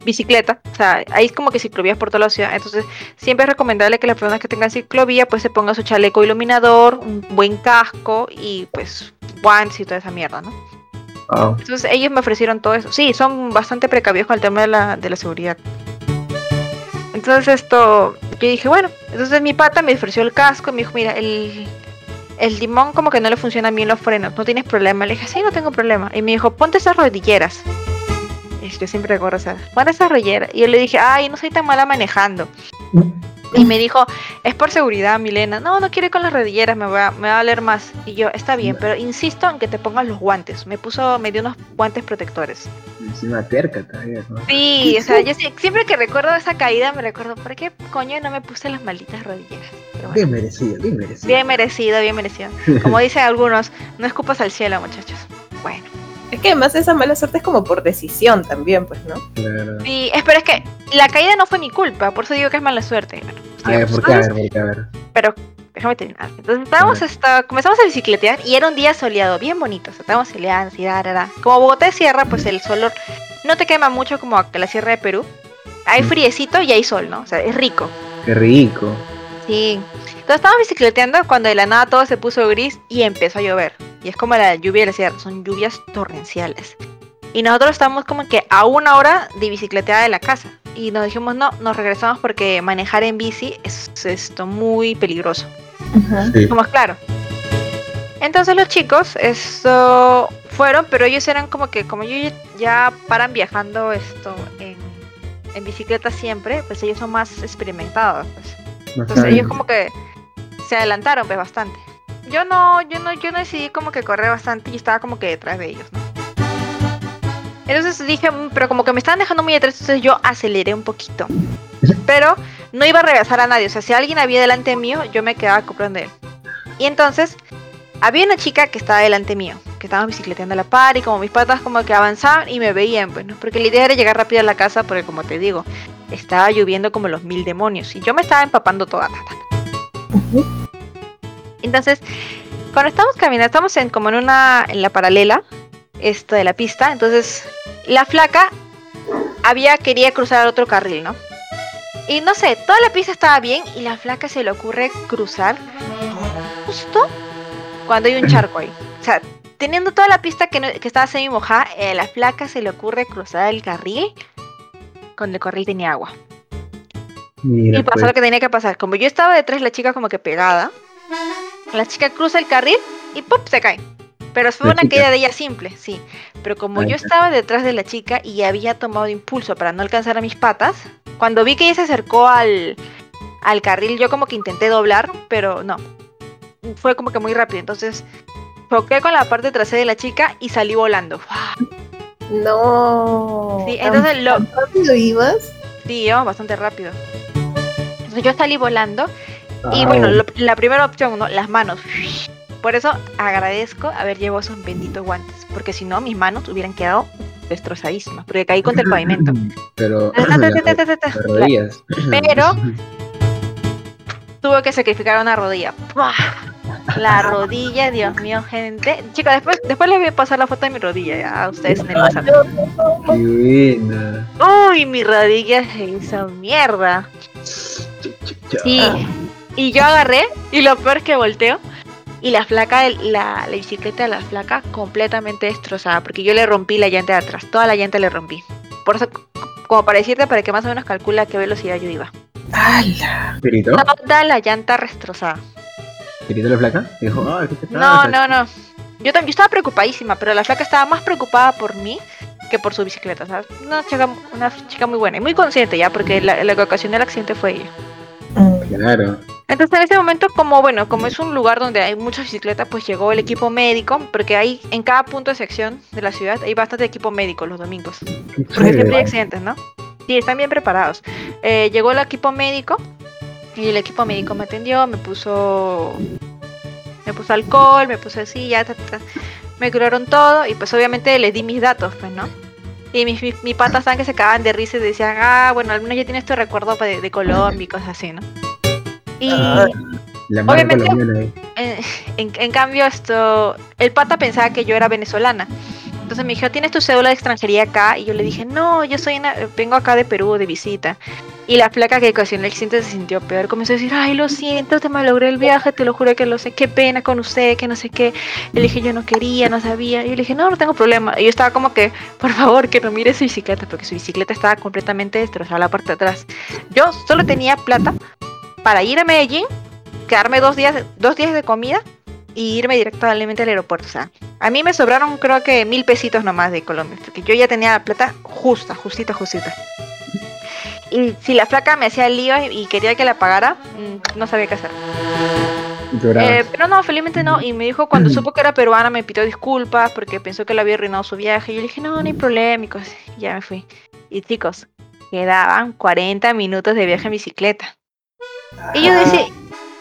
bicicleta, o sea, ahí es como que ciclovías por toda la ciudad, entonces siempre es recomendable que las personas que tengan ciclovía pues se pongan su chaleco iluminador, un buen casco y pues guantes y toda esa mierda, ¿no? Ah, Entonces ellos me ofrecieron todo eso. Sí, son bastante precavidos con el tema de la, de la seguridad. Entonces esto, yo dije, bueno, entonces mi pata me ofreció el casco y me dijo, mira, el, el limón como que no le funcionan bien los frenos, no tienes problema. Le dije, sí, no tengo problema. Y me dijo, ponte esas rodilleras. Y yo siempre recuerdo esas, ponte esas rodilleras. Y yo le dije, ay, no soy tan mala manejando. Y me dijo, es por seguridad, Milena. No, no quiero ir con las rodilleras, me va, me va a valer más. Y yo, está bien, pero insisto en que te pongas los guantes. Me puso, me dio unos guantes protectores. encima terca todavía, ¿no? Sí, o sea, yo siempre que recuerdo esa caída me recuerdo, ¿por qué coño no me puse las malditas rodilleras? Bueno, Bien merecido, bien merecido. bien merecido, bien merecido. Como dicen algunos, no escupas al cielo, muchachos. Bueno, que además esa mala suerte es como por decisión también, pues, ¿no? Claro. sí, es- pero es que la caída no fue mi culpa, por eso digo que es mala suerte. Bueno, A ver, sigamos. ¿por qué? A Entonces, ver, ¿por qué? A ver. pero déjame terminar. Entonces estábamos hasta, comenzamos a bicicletear y era un día soleado, bien bonito. O sea, estábamos soleados y da, da, da. Como Bogotá es sierra, pues el sol no te quema mucho como la sierra de Perú. Hay Mm. friecito y hay sol, ¿no? O sea, es rico. Qué rico. Sí. Entonces estábamos bicicleteando cuando de la nada todo se puso gris y empezó a llover. Y es como la lluvia de la sierra, son lluvias torrenciales. Y nosotros estábamos como que a una hora de bicicleteada de la casa. Y nos dijimos, no, nos regresamos porque manejar en bici es esto muy peligroso. Sí. Como es claro. Entonces los chicos esto fueron, pero ellos eran como que, como ellos ya paran viajando esto en, en bicicleta siempre, pues ellos son más experimentados. Pues. Entonces ellos como que se adelantaron pues bastante. Yo no, yo no, yo no decidí como que correr bastante y estaba como que detrás de ellos, ¿no? Entonces dije, "Mm, pero como que me estaban dejando muy detrás, entonces yo aceleré un poquito. Pero no iba a regresar a nadie. O sea, si alguien había delante mío, yo me quedaba comprando él. Y entonces había una chica que estaba delante mío, que estaba bicicleteando a la par y como mis patas como que avanzaban y me veían, pues, ¿no? Porque la idea era llegar rápido a la casa porque como te digo, estaba lloviendo como los mil demonios y yo me estaba empapando toda. Entonces, cuando estamos caminando, estamos en como en una en la paralela esto de la pista, entonces la flaca había quería cruzar al otro carril, ¿no? Y no sé, toda la pista estaba bien y la flaca se le ocurre cruzar justo cuando hay un charco ahí. O sea, teniendo toda la pista que, no- que estaba semi mojada, eh, la flaca se le ocurre cruzar el carril cuando el carril tenía agua. Mira, Y pasó pues. lo que tenía que pasar. Como yo estaba detrás, la chica como que pegada. La chica cruza el carril y ¡pum! se cae. Pero fue La una chica. caída de ella simple, sí. Pero como yo estaba detrás de la chica y había tomado impulso para no alcanzar a mis patas, cuando vi que ella se acercó al, al carril, yo como que intenté doblar, pero no. Fue como que muy rápido. Entonces choqué con la parte trasera de la chica y salí volando. No. Sí, ¿Tan- entonces lo- rápido ibas? Sí, íbamos bastante rápido. Entonces yo salí volando y bueno, lo- la primera opción, ¿no? Las manos. Por eso agradezco haber llevado esos benditos guantes, porque si no mis manos hubieran quedado destrozadísimas, porque caí contra el pavimento. Pero. Pero tuve que sacrificar una rodilla. La rodilla, Dios mío, gente. Chicos, después, después les voy a pasar la foto de mi rodilla ya a ustedes en el WhatsApp. Qué buena. Uy, mi rodilla se hizo mierda. Sí. Y yo agarré, y lo peor es que volteo, y la flaca, la, la bicicleta de la flaca completamente destrozada, porque yo le rompí la llanta de atrás, toda la llanta le rompí. Por eso, como para decirte, para que más o menos calcula a qué velocidad yo iba. ¡Hala! Toda la llanta destrozada. ¿Pirito la flaca? Dijo, "Ay, ¿qué te No, pasa?". no, no. Yo, tam- yo estaba preocupadísima, pero la flaca estaba más preocupada por mí que por su bicicleta, ¿sabes? Una chica, una chica muy buena y muy consciente ya, porque la, la que ocasionó el accidente fue ella. Claro. Entonces en ese momento, como bueno, como es un lugar donde hay muchas bicicletas, pues llegó el equipo médico, porque hay en cada punto de sección de la ciudad hay bastante equipo médico los domingos, porque siempre hay accidentes, ¿no? Sí, están bien preparados. Eh, llegó el equipo médico y el equipo médico me atendió, me puso, me puso alcohol, me puso así, ya, ta, ta, me curaron todo y pues obviamente les di mis datos, pues, ¿no? Y mis, mis, mis patas estaban que se cagaban de risa y decían, ah, bueno, al menos ya tienes tu recuerdo de, de Colombia y cosas así, ¿no? Y, Ah. La Obviamente- en, en- en cambio, esto, el pata pensaba que yo era venezolana. Entonces me dijo, ¿tienes tu cédula de extranjería acá? Y yo le dije, no, yo soy una- vengo acá de Perú de visita. Y la flaca que ocasionó el accidente se sintió peor. Comenzó a decir, ay, lo siento, te malogré el viaje, te lo juro que lo sé, qué pena con usted, que no sé qué. Le dije, yo no quería, no sabía. Y yo le dije, no, no tengo problema. Y yo estaba como que, por favor, que no mire su bicicleta, porque su bicicleta estaba completamente destrozada la parte de atrás. Yo solo tenía plata para ir a Medellín, quedarme dos días, dos días de comida y irme directamente al aeropuerto. O sea, a mí me sobraron creo que mil pesitos nomás de Colombia, porque yo ya tenía la plata justa, justita, justita. Y si la flaca me hacía el lío y quería que la pagara, mm, no sabía qué hacer. Eh, pero no, felizmente no. Y me dijo, cuando supo que era peruana, me pidió disculpas porque pensó que le había arruinado su viaje. Y yo le dije, no, no hay problema. Y cosas. Ya me fui. Y chicos, quedaban 40 minutos de viaje en bicicleta. Y yo decía,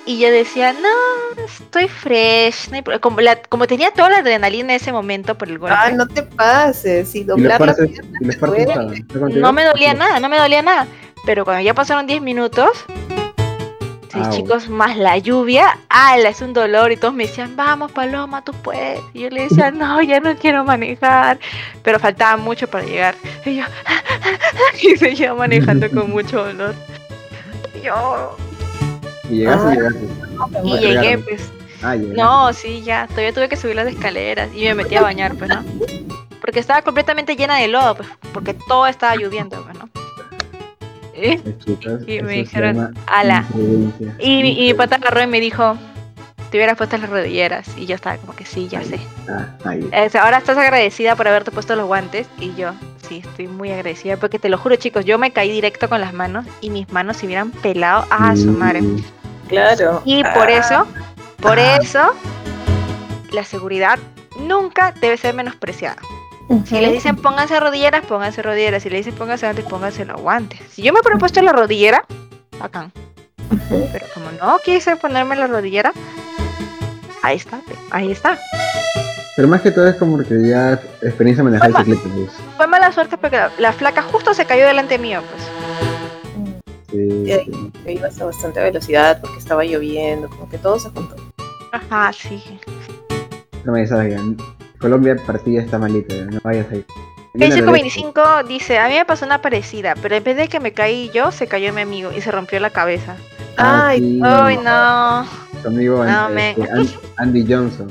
y yo decía, no, estoy fresh. no hay pro-". como, la- como tenía toda la adrenalina en ese momento por el golpe, Ah, no te pases. Y ¿Y los doblar no me dolía nada, no me dolía nada. Pero cuando ya pasaron 10 minutos, sí, Au. chicos, más la lluvia, ala, es un dolor. Y todos me decían, vamos, Paloma, tú puedes. Y yo le decía, no, ya no quiero manejar. Pero faltaba mucho para llegar. Y yo, y seguía manejando con mucho dolor. Y yo, Y llegaste, Ah. llegaste. y llegué, pues. Ah. No, sí, ya. Todavía tuve que subir las escaleras y me metí a bañar, pues, ¿no? Porque estaba completamente llena de lodo, pues, porque todo estaba lloviendo, pues, ¿no? ¿Eh? Y me dijeron, ala. Y, y mi pata agarró y me dijo, hubieras puesto las rodilleras. Y yo estaba como que sí, ya sé. Ah, ahí. Ahora estás agradecida por haberte puesto los guantes. Y yo, sí, estoy muy agradecida. Porque te lo juro, chicos, yo me caí directo con las manos y mis manos se hubieran pelado a su madre. Mm, Claro. Y por Ah, eso, por Ah. eso, la seguridad nunca debe ser menospreciada. Si les dicen pónganse rodilleras, pónganse rodilleras. Si le dicen pónganse guantes, pónganse los guantes. Si yo me hubiera puesto la rodillera, bacán. Pero como no quise ponerme la rodillera, ahí está, ahí está. Pero más que todo es como que ya experiencia manejar Toma. bicicleta. Pues. Fue mala suerte porque la, la flaca justo se cayó delante mío, pues. Sí, Y ahí sí. que ibas a bastante velocidad porque estaba lloviendo, como que todo se juntó. Ajá, sí. No me salgan. Colombia partida está malita, no vayas ahí. Yo no lo dejo. 25 dice, a mí me pasó una parecida, pero en vez de que me caí yo, se cayó mi amigo y se rompió la cabeza. Ah, Ay, sí, Ay, no. Su amigo No, este, me- An- Andy Johnson.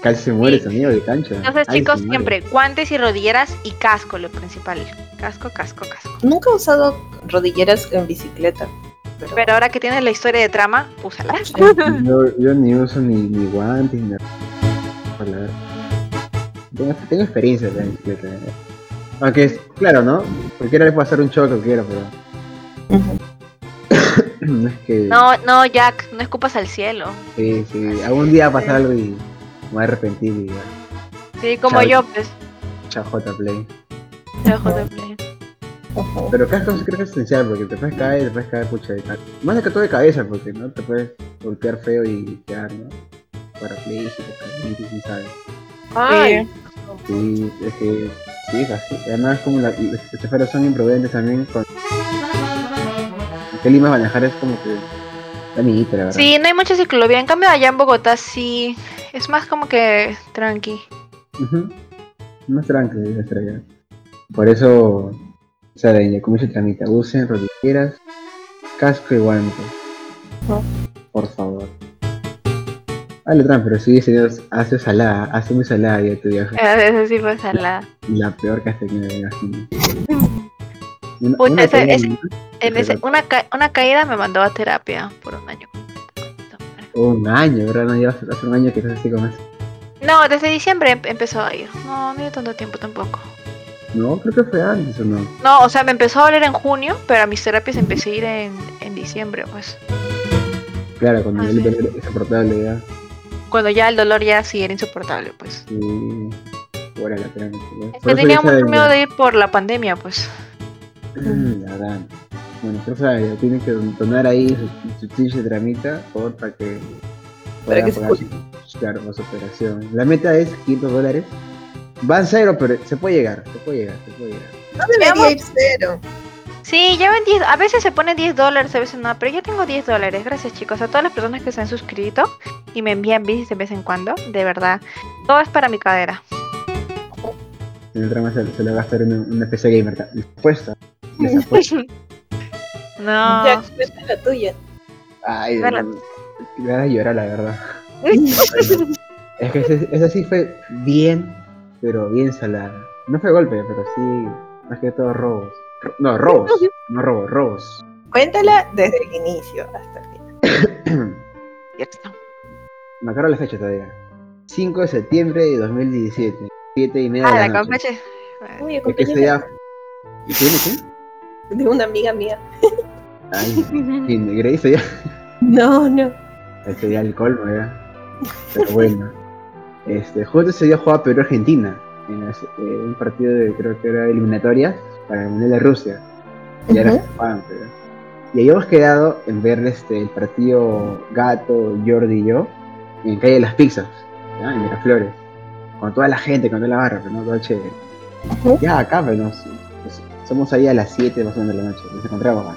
Casi se muere Sí. su amigo de cancha. Entonces, Ay, chicos, siempre guantes y rodilleras y casco, lo principal. Casco, casco, casco. Nunca he usado rodilleras en bicicleta. Pero, Pero ahora que tienes la historia de trama, úsala. Yo, yo ni uso ni, ni guantes ni nada. Tengo, tengo experiencia en bicicleta. Aunque, es, claro, ¿no? Cualquiera le puede hacer un choque, cualquiera, pero no es que... No, no, Jack, no escupas al cielo. Sí, sí, algún día va a pasar algo y me voy a arrepentir y ya. Sí, como Chao. yo, pues. Chao, J-Play. Dejo de play. Pero casco sí creo que es esencial porque te puedes caer, te puedes caer pucha de cabeza. Más de que todo de cabeza porque no te puedes golpear feo y quedar, ¿no? Parapléjico, carnitis, y sabes. Ay, Sí, es que sí, así. Además como la- los choferes son imprudentes también con... Lima manejar es como que... Amiguita, la verdad. Sí, no hay mucha ciclovía. En cambio, allá en Bogotá sí es más como que tranqui. Más ser allá. Por eso, o sea, de como se tramita, usen rodilleras, casco y guantes. Ujú. Por favor. Dale, Tran, pero sí, señor, hace salada, hace muy salada ya tu viaje. A veces sí fue salada. La peor que has tenido, me imagino. Una- una ese- caída ese- más, En ese- una, ca- una caída me mandó a terapia por un año. Un año, ¿verdad? No llevas hace un año que estás así con eso. No, desde diciembre em- empezó a ir. No, no dio tanto tiempo tampoco. No, creo que fue antes o no. No, o sea, me empezó a doler en junio, pero a mis terapias empecé a ir en, en diciembre, pues. Claro, cuando Ah, el sí. dolor es insoportable ya. Cuando ya el dolor ya sí era insoportable, pues. Fuera la. Es que tenía ya mucho miedo ya. de ir por la pandemia, pues. La verdad. Bueno, pero sabe, tiene que donar ahí su, de tramita por para que Para pueda que se pagar su, claro, operación. La meta es 500 dólares. Van cero, pero se puede llegar, se puede llegar, se puede llegar. no debería ir cero. Sí, ya ven 10, a veces se pone 10 dólares, a veces no, pero yo tengo 10 dólares. Gracias chicos, a todas las personas que se han suscrito y me envían bicis de vez en cuando, de verdad. Todo es para mi cadera. En el trama se, se le va a gastar en una, una PC gamer. ta- Apuesta. Les apuesto. No. Ya, cuenta la tuya. Ay, me van a llorar, la verdad. Es que esa sí fue bien, pero bien salada. No fue golpe, pero sí, más que todo robos. No, robos, no robos, robos. Cuéntala desde el inicio hasta el final. Cierto. Me acuerdo la fecha todavía. 5 de septiembre de 2017, 7 y media Ah, de la la noche. campeche. Uy, día... ¿Y tiene qué? de una amiga mía. Ay, y negré ese día. No, no. Ese día el colmo ya. Pero bueno. Este, justo ese día jugaba Perú-Argentina. En las- eh, un partido de, creo que era eliminatorias para el Mundial de Rusia. Y ahora Ujú. se jugaban, pero- Y habíamos quedado en ver este, el partido Gato, Jordi y yo en Calle de las Pizzas, ¿ya? en Miraflores. Con toda la gente, con toda la barra, pero no todo chévere. Ya acá, pero no, sí, pues, somos ahí a las 7 más o menos de la noche, nos encontramos acá.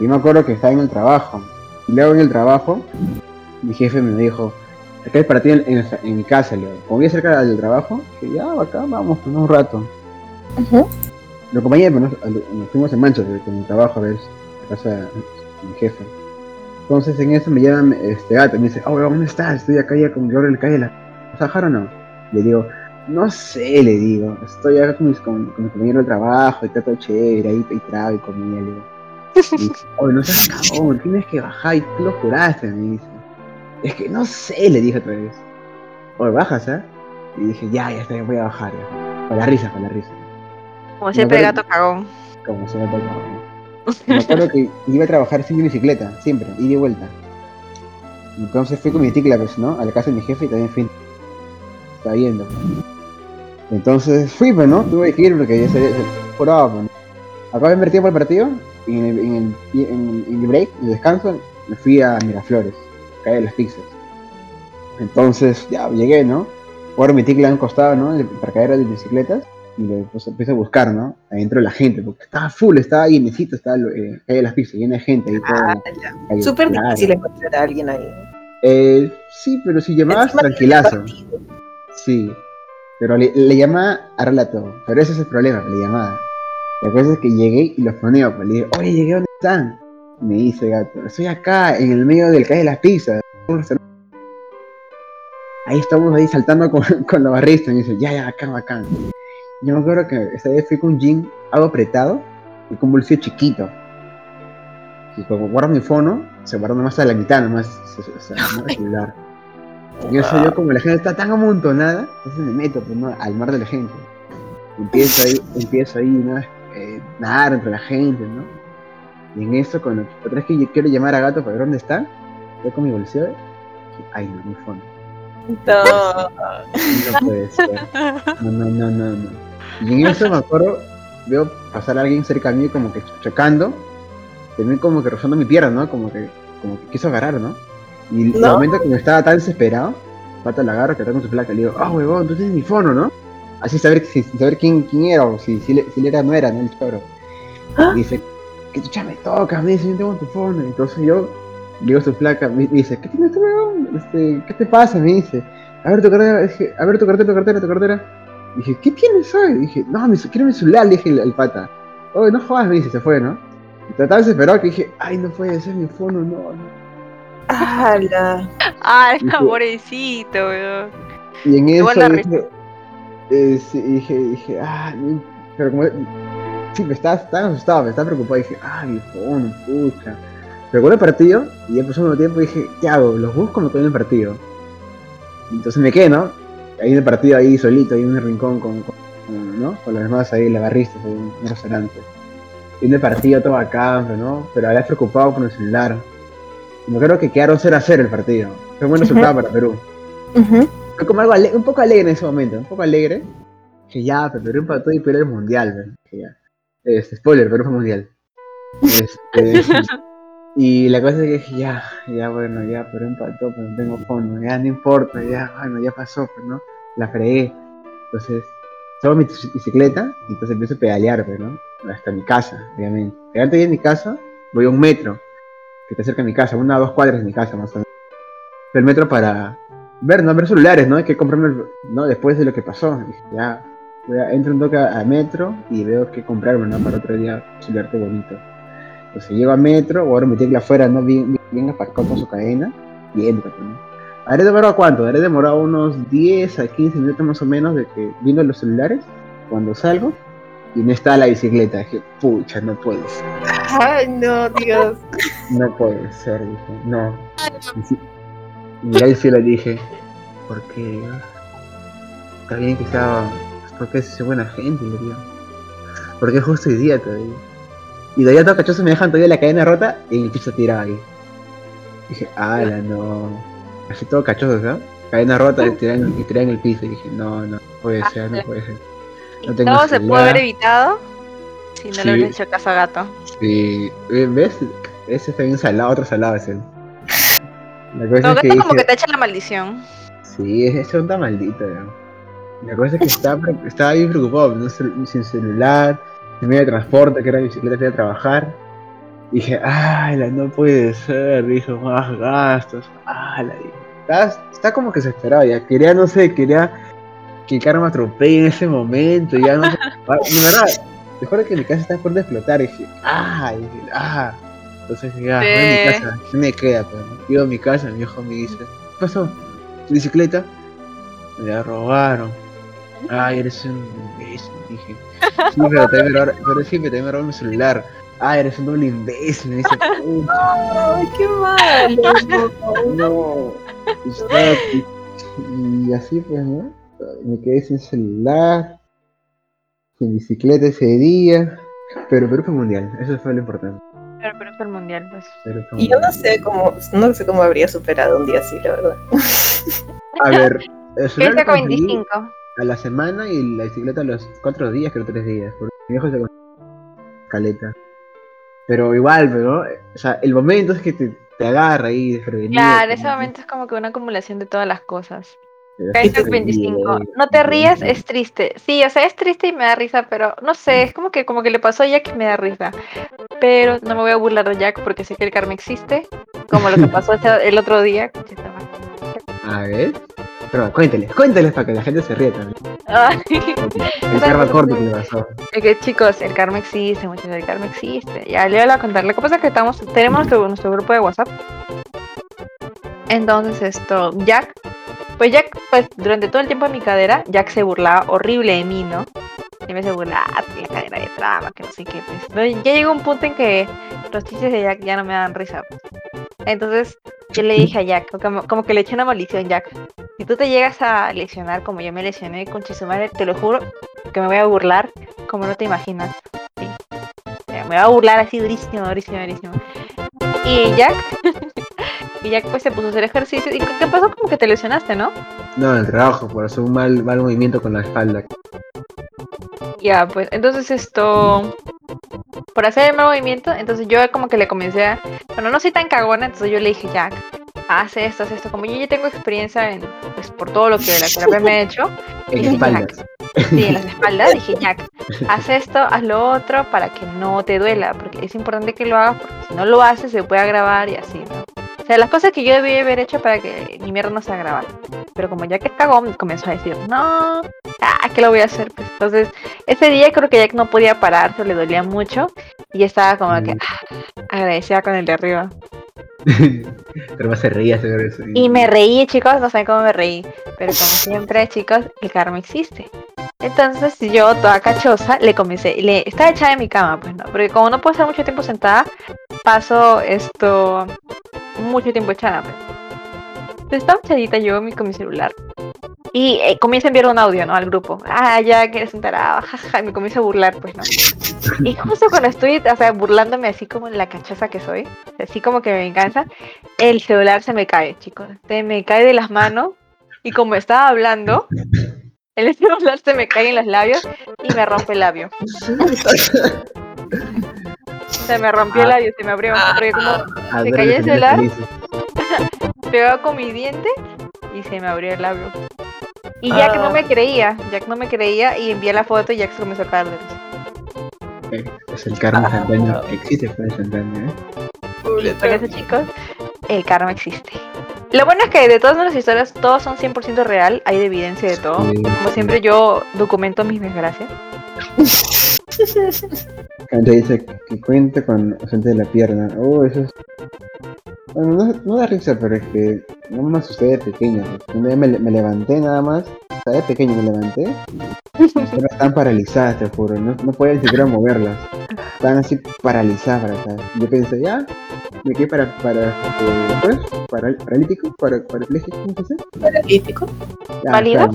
Y me acuerdo que estaba en el trabajo. Y luego en el trabajo, mi jefe me dijo, acá hay partido en, en, en mi casa, le digo, como voy cerca del trabajo, dije, ya, acá vamos, pues, un rato. Ujú. Lo acompañé, pero nos, nos fuimos en mancha con mi trabajo a ver la casa de mi jefe. Entonces en eso me llaman este gato, me dice, oh, ¿dónde estás? Estoy acá ya con Jordi le cae la. ¿Vas a bajar o no? Le digo, no sé, le digo, estoy acá con mis, con, con mi compañero de trabajo, y está todo chévere, ahí, ahí trago y comida, le digo. Y oh, no seas cabrón, tienes que bajar, y tú lo juraste, me dice. Es que no sé, le dije otra vez. Oye, bajas, ¿eh? Y dije, ya, ya está, voy a bajar, ya. Para la risa, para la risa. Como siempre, gato cagón. Como se me tocó. Me acuerdo que iba a trabajar sin mi bicicleta, siempre, y vuelta. Entonces fui con mi ticla, pues, ¿no? A la casa de mi jefe y también fui. Estaba yendo. Entonces fui, pues, ¿no? Tuve que ir porque ya se juraba, pues. Acabo de invertir por el partido y en el, en, el, en, en el break, en el descanso, me fui a Miraflores, calle de las pizzas. Entonces, ya llegué, ¿no? Ahora mi ticla a un costado, ¿no? Para caer de bicicletas y lo pues, empiezo a buscar, ¿no? Adentro de la gente, porque estaba full, estaba llenecito, estaba eh, calle de las pizzas, llena de gente ahí Ah, ya. Súper difícil encontrar a alguien ahí. Eh, sí, pero si llamabas, Encima tranquilazo. Sí. Pero le, le llamaba, arregla todo. Pero ese es el problema, le llamaba. La cosa es que llegué y los poneo, pues le digo, oye, llegué, ¿dónde están? Me dice gato, estoy acá, en el medio del calle de las pizzas. Ahí estamos ahí saltando con, con la barrista. Y me dice, ya, ya, acá, acá. Yo me acuerdo que esa vez fui con un jean algo apretado y con un bolsillo chiquito. Y como guardo mi fono, se guarda más a la mitad, nomás, o sea, ¿no? el celular. Y eso yo como la gente está tan amontonada, entonces me meto pues, ¿no? al mar de la gente. Empiezo ahí, empiezo ahí, ¿no? Eh, nadar entre la gente, ¿no? Y en eso, cuando otra vez que yo quiero llamar a Gato para ver dónde está, yo con mi bolsillo, ay no, mi fondo. No. No puede ser. No, no, no, no, no. Y en eso me acuerdo, veo pasar a alguien cerca de mí como que chocando, también como que rozando mi pierna, ¿no? Como que, como que quiso agarrar, ¿no? Y el ¿No? momento que me estaba tan desesperado, pata la agarro, que está con su placa, le digo, ah, huevón, tú tienes mi fono, ¿no? Así saber, si- sin saber quién, quién era, o si, si, le, si le era o no era, ¿no? El choro. ¿Ah? Dice, que chucha me tocas, me dice, yo tengo tu fono. Entonces yo, le digo su placa, me, dice, ¿qué tienes tú, huevón? Este, ¿Qué te pasa? Me dice, a ver tu cartera, a ver tu cartera, tu cartera, tu cartera. Dije, ¿qué tienes hoy? Dije, no, mi, quiero mi celular, le dije al, pata. Oye, no jodas, me dice, se fue, ¿no? Y trataba desesperado que dije, ay, no puede ser mi fono, no, no. ¡Hala! Ay, Dije- pobrecito, weón. Y en eso dije, eh, sí, dije, dije, ah, no", pero como, sí, me estaba, estaba asustado, me estaba preocupado, dije, ah, mi fono, pucha. Recuerdo el partido, y ya pasó un tiempo y dije, ¿qué hago? ¿Los busco o me quedo en el partido? Entonces me quedé, ¿no? Ahí en el partido, ahí solito, ahí en un rincón con, con- ¿no? Con los demás ahí, la barristas, ahí en un restaurante. En el partido todo pero, ¿no? Pero vez preocupado por el celular. Me acuerdo que quedaron 0 a 0 el partido. Fue un buen resultado para Perú. Fue como algo un poco alegre en ese momento, un poco alegre. Que ya, pero Perú empató y Perú el mundial. Que ya. Este, spoiler, Perú fue mundial. Este, y la cosa es que dije, ya, ya bueno, ya, Perú empató, pero no tengo fondo, ya no importa, ya, bueno, ya pasó, pues, ¿no? La fregué. Entonces, tomo mi bici- bicicleta y entonces empiezo a pedalear, pues, ¿no? Hasta mi casa, obviamente. Pero ir a mi casa, voy a un metro, que está cerca de mi casa, una o dos cuadras de mi casa, más o menos. Al metro para ver, no ver celulares, ¿no? Hay que comprarme, el- ¿no? Después de lo que pasó. Dije, ya, voy a, entro un toque a, metro y veo que comprarme, ¿no? Para otro día celularte bonito. Entonces llego a metro, ahora me tengo afuera, ¿no? Bien, bien, aparcado con su cadena y pues, ¿no? ¿Habré demorado cuánto? Habré demorado unos 10 a 15 minutos más o menos de que viendo los celulares cuando salgo y no está la bicicleta. Dije, pucha, no puede ser. ¡Ay, no, Dios! No puede ser, dije, no. Y sí- al cielo y dije, ¿por qué? Dios? Está bien que estaba. Porque es buena gente, le digo. Porque justo hoy día todavía. Y todavía todo cachoso me dejan todavía la cadena rota y en el piso tirado ahí. Dije, ala, no. Así todo cachoso, ¿sabes? Cadena rota y tirada en, y tirada en el piso. Y dije, no, no puede ser, no puede ser. Y No tengo todo se celular. haber evitado si no Sí. le hubieras hecho caso a gato. Sí, ¿ves? Ese está bien salado, otro salado ese. La cosa No, es que gato como que te echa la maldición. Sí, ese onda maldito, weón. La cosa es que estaba, estaba bien preocupado, no sin celular, sin medio de transporte, que era bicicleta ir a trabajar. Dije, ay, la no puede ser, dijo, más gastos, ay, la dije. Está, está como que se esperaba ya, quería, no sé, quería que el carro me atropelle en ese momento, ya no sé. Ah, De verdad, te juro que mi casa está de explotar, y dije, ay, dije, ah. Entonces ya, voy a mi casa, ¿qué me queda? Pues? Llego a mi casa, mi hijo me dice, ¿qué pasó? ¿Tu bicicleta? Me la robaron. Ay, eres un imbécil, dije. Sí, pero me robaron, pero sí, pero me robaron mi celular. Ay, eres un doble imbécil, me dice, ¡Ay, qué malo! no. Y así pues, ¿no? Me quedé sin celular, sin bicicleta ese día. Pero Perú fue mundial, eso fue lo importante. Pero, pero fue el mundial, pues. Perú fue Y yo no sé cómo, no sé cómo habría superado un día así, la verdad. A ver, el celular Este lo con conseguí 25. A la semana y la bicicleta a los cuatro días, creo tres días. Porque mi hijo se caleta. Pero igual, pero, o sea, el momento es que te, te agarra ahí desprevenido. Claro, ese momento es como que una acumulación de todas las cosas. desprevenido, 25. ahí. No te rías, es triste. Sí, o sea, es triste y me da risa, pero no sé, es como que como que le pasó a Jack y me da risa. Pero no me voy a burlar de Jack porque sé que el karma existe, como lo que pasó el otro día. A ver. Pero cuéntales para que la gente se ríe también. Ay, El karma corto que le pasó. es que chicos, el karma existe, muchachos, el karma existe. Ya le voy a contar. Lo que pasa es que estamos, tenemos nuestro, nuestro grupo de WhatsApp. Entonces esto, Jack, pues Jack, pues durante todo el tiempo de mi cadera, Jack se burlaba horrible de mí, ¿no? Siempre se burlaba, "Ah, que la cadera de trama, que no sé qué, pues. Pero ya llegó un punto en que los chistes de Jack ya no me dan risa. pues. Entonces, yo le dije a Jack, como, como que le eché una maldición, Jack. Si tú te llegas a lesionar como yo me lesioné con Chisumare, te lo juro que me voy a burlar como no te imaginas. Me voy a burlar así durísimo, durísimo, durísimo. Y Jack, y Jack pues se puso a hacer ejercicio. ¿Y qué pasó? Como que te lesionaste, ¿no? No, en el trabajo, por hacer un mal, mal movimiento con la espalda. Ya, pues entonces esto, por hacer el mal movimiento, entonces yo como que le comencé a, bueno, no soy tan cagona, entonces yo le dije, Jack, haz esto, haz esto, como yo ya tengo experiencia en, pues por todo lo que la terapia me ha hecho, En dije, espaldas. Jack, sí, en las espaldas, dije, Jack, haz esto, haz lo otro para que no te duela, porque es importante que lo hagas, porque si no lo haces se puede agravar y así, ¿no? O sea, las cosas que yo debí haber hecho para que mi mierda no se agravara. Pero como Jack es cagón, comenzó a decir, no, ah, ¿qué lo voy a hacer? Pues entonces, ese día creo que Jack no podía pararse, le dolía mucho, y estaba como que Mm. ah, agradecida con el de arriba. Pero más se reía seguro eso. Y me reí, chicos, no saben cómo me reí. Pero como siempre, chicos, el karma existe. Entonces yo, toda cachosa, le comencé. Le, estaba echada en mi cama, pues no. Porque como no puedo estar mucho tiempo sentada, paso esto mucho tiempo echada. Pues. Entonces estaba echadita yo mi- con mi celular. Y eh, comienza a enviar un audio, ¿no? Al grupo. Ah, ya que eres un tarado, jaja. Y me comienza a burlar, pues, ¿no? Y justo cuando estoy, o sea, burlándome así como la cachosa que soy, así como que me venganza, el celular se me cae, chicos. Se me cae de las manos y como estaba hablando, el celular se me cae en los labios y me rompe el labio. Se me rompió el labio, se me abrió. Porque como Ah, se duerme cayó el celular. pegaba con mi diente y se me abrió el labio. Y Jack no me creía, Jack no me creía y envié la foto y Jack se comenzó a caer de risa. Eh, Es el karma instantáneo que existe, fue instantáneo, ¿eh? Por eso, chicos, el karma existe. Lo bueno es que de todas nuestras historias, todas son 100% real, hay evidencia de todo. Sí. Como siempre, yo documento mis desgracias. Cuando dice que cuente con ausente de la pierna. Oh, eso es. Bueno, no, no da risa, pero es que no me asusté de pequeño. Me, me levanté nada más. O sea, de pequeño me levanté. Piernas estaban paralizadas, te juro. No, no podía ni siquiera moverlas. Estaban así paralizadas para. Yo pensé, ya, me quedé para. para. eh, ¿Pues? Para, paralítico, para, parapléjico, ¿cómo se dice? Paralítico. Ya, ¿Válido?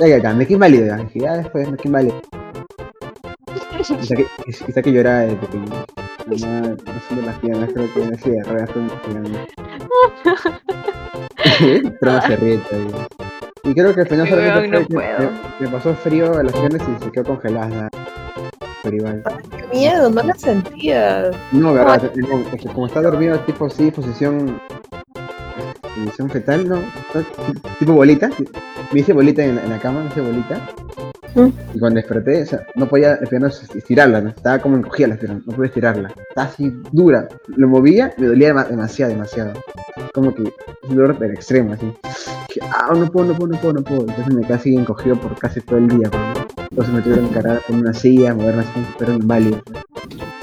Ya, ya, ya, me quedé inválido. Ya, ya después me quedé inválido. Y saqué, y saqué llorar de pequeño. Mamá, no de las piernas, creo que hacía ruedas son Pero no se ríe todavía. Y creo que al final solamente no fue que puedo. me, me pasó frío a las piernas y se quedó congelada. Pero igual. Qué miedo, no la sentía. No, verdad, no, es que como está dormido tipo así, posición posición fetal, no, tipo bolita, me hice bolita en la, en la cama, me hice bolita, Mm. y cuando desperté, o sea, no podía las piernas estirarla, ¿no? estaba como encogida las piernas, no podía estirarla, estaba así dura, lo movía, me dolía dema- demasiado, demasiado, como que un dolor pero extremo, así, que, ah, no puedo, no puedo, no puedo, no puedo, entonces me quedé así encogido por casi todo el día, ¿no? entonces me tuvieron que cargar con una silla, moverme así, pero inválido.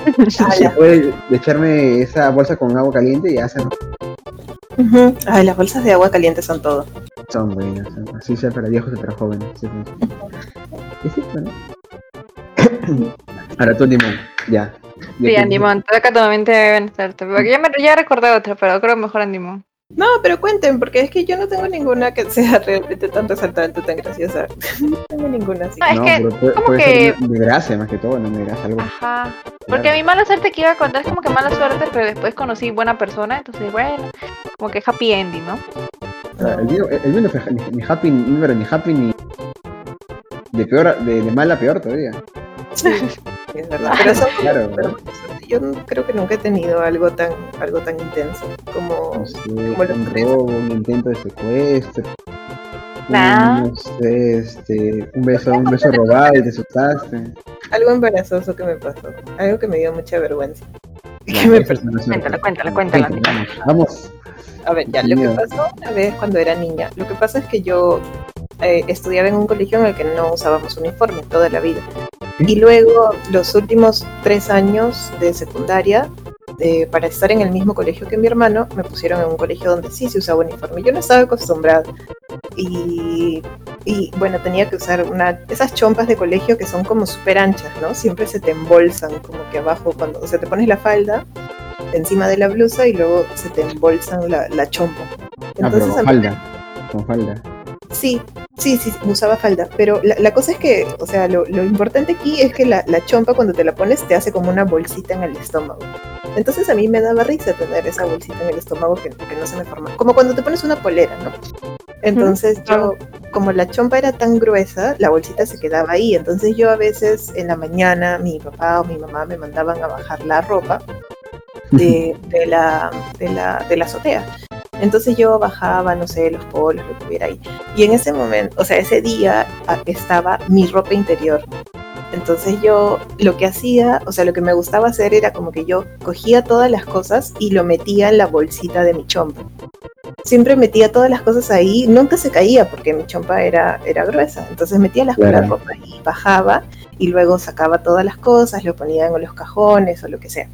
Después de echarme esa bolsa con agua caliente, ya se Ujú. Ay, las bolsas de agua caliente son todo. son buenas. son- Así sea para viejos y para jóvenes. Sí, sí. Sí, bueno. Ahora tú, Dimon. Ya. Ya Sí, que- Andimon, toca tu mente deben estarte. Porque ya, me, ya recordé otra, pero creo mejor Andimon. No, pero cuenten, porque es que yo no tengo ninguna que sea realmente tan resaltante, tan graciosa. No tengo ninguna así. No, es no, que, pero puede, como puede que- ser de gracia más que todo, no de gracia, algo. Ajá. Porque mi mala suerte que iba a contar es como que mala suerte, pero después conocí buena persona, entonces bueno, como que happy ending, ¿no? Ah, El mío, el mío no fue ni, ni happy, ni, ni happy ni. De peor, de, de mal a peor todavía. Sí, es verdad. Pero son Claro. pero yo no- creo que nunca he tenido algo tan algo tan intenso como No sé, Como lo un robo, un intento de secuestro. un, Nah. No sé, este, un beso, un beso robado y te asustaste. algo embarazoso que me pasó, algo que me dio mucha vergüenza. Ya, que me. Cuéntala, cuéntala, cuéntala. Vamos. A ver, ya, lo que pasó una vez cuando era niña, lo que pasa es que yo eh, estudiaba en un colegio en el que no usábamos uniforme toda la vida. Y luego, los últimos tres años de secundaria, eh, para estar en el mismo colegio que mi hermano, me pusieron en un colegio donde sí se usaba uniforme. Yo no estaba acostumbrada. Y, y, bueno, tenía que usar una esas chompas de colegio que son como súper anchas, ¿no? Siempre se te embolsan, como que abajo, cuando o sea, te pones la falda encima de la blusa y luego se te embolsan la, la chompa. Ah, pero Entonces con falda. Con falda. Sí, sí, sí, usaba falda, pero la, la cosa es que, o sea, lo, lo importante aquí es que la, la chompa cuando te la pones te hace como una bolsita en el estómago. Entonces a mí me daba risa tener esa bolsita en el estómago que, que no se me forma. Como cuando te pones una polera, ¿no? Entonces yo, como la chompa era tan gruesa, la bolsita se quedaba ahí. Entonces yo a veces en la mañana mi papá o mi mamá me mandaban a bajar la ropa de, de la, de, la, de la azotea. Entonces yo bajaba, no sé, los polos, lo que hubiera ahí. Y en ese momento, o sea, ese día ah, estaba mi ropa interior. Entonces yo lo que hacía, o sea, lo que me gustaba hacer era como que yo cogía todas las cosas y lo metía en la bolsita de mi chompa. Siempre metía todas las cosas ahí, nunca se caía porque mi chompa era, era gruesa. Entonces metía las, Claro. la ropa y bajaba y luego sacaba todas las cosas, lo ponía en los cajones o lo que sea.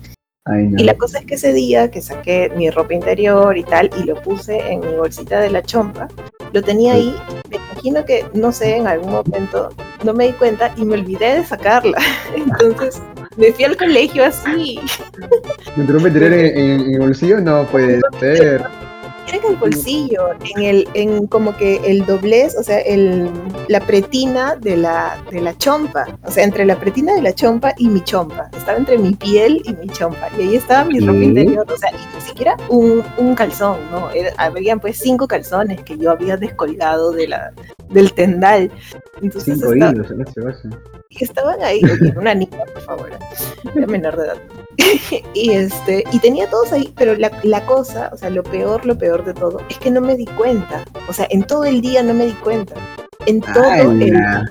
Ay, no. Y la cosa es que ese día que saqué mi ropa interior y tal, y lo puse en mi bolsita de la chompa, lo tenía ahí, me imagino que, no sé, en algún momento no me di cuenta y me olvidé de sacarla. Entonces me fui al colegio así, ¿Me interrumpe tener en, en- en el bolsillo? No puede ser. Era en el bolsillo, en el, en como que el doblez, o sea, el, la pretina de la, de la chompa, o sea, entre la pretina de la chompa y mi chompa, estaba entre mi piel y mi chompa, y ahí estaba mi ropa ¿Qué? interior, o sea, y ni siquiera un, un calzón, ¿no? Era- habían pues cinco calzones que yo había descolgado de la, del tendal, entonces Cinco esta- hilos, estaban ahí, una niña, por favor, era menor de edad. y este, y tenía todos ahí, pero la, la cosa, o sea, lo peor, lo peor de todo, es que no me di cuenta. O sea, en todo el día no me di cuenta. En todo el día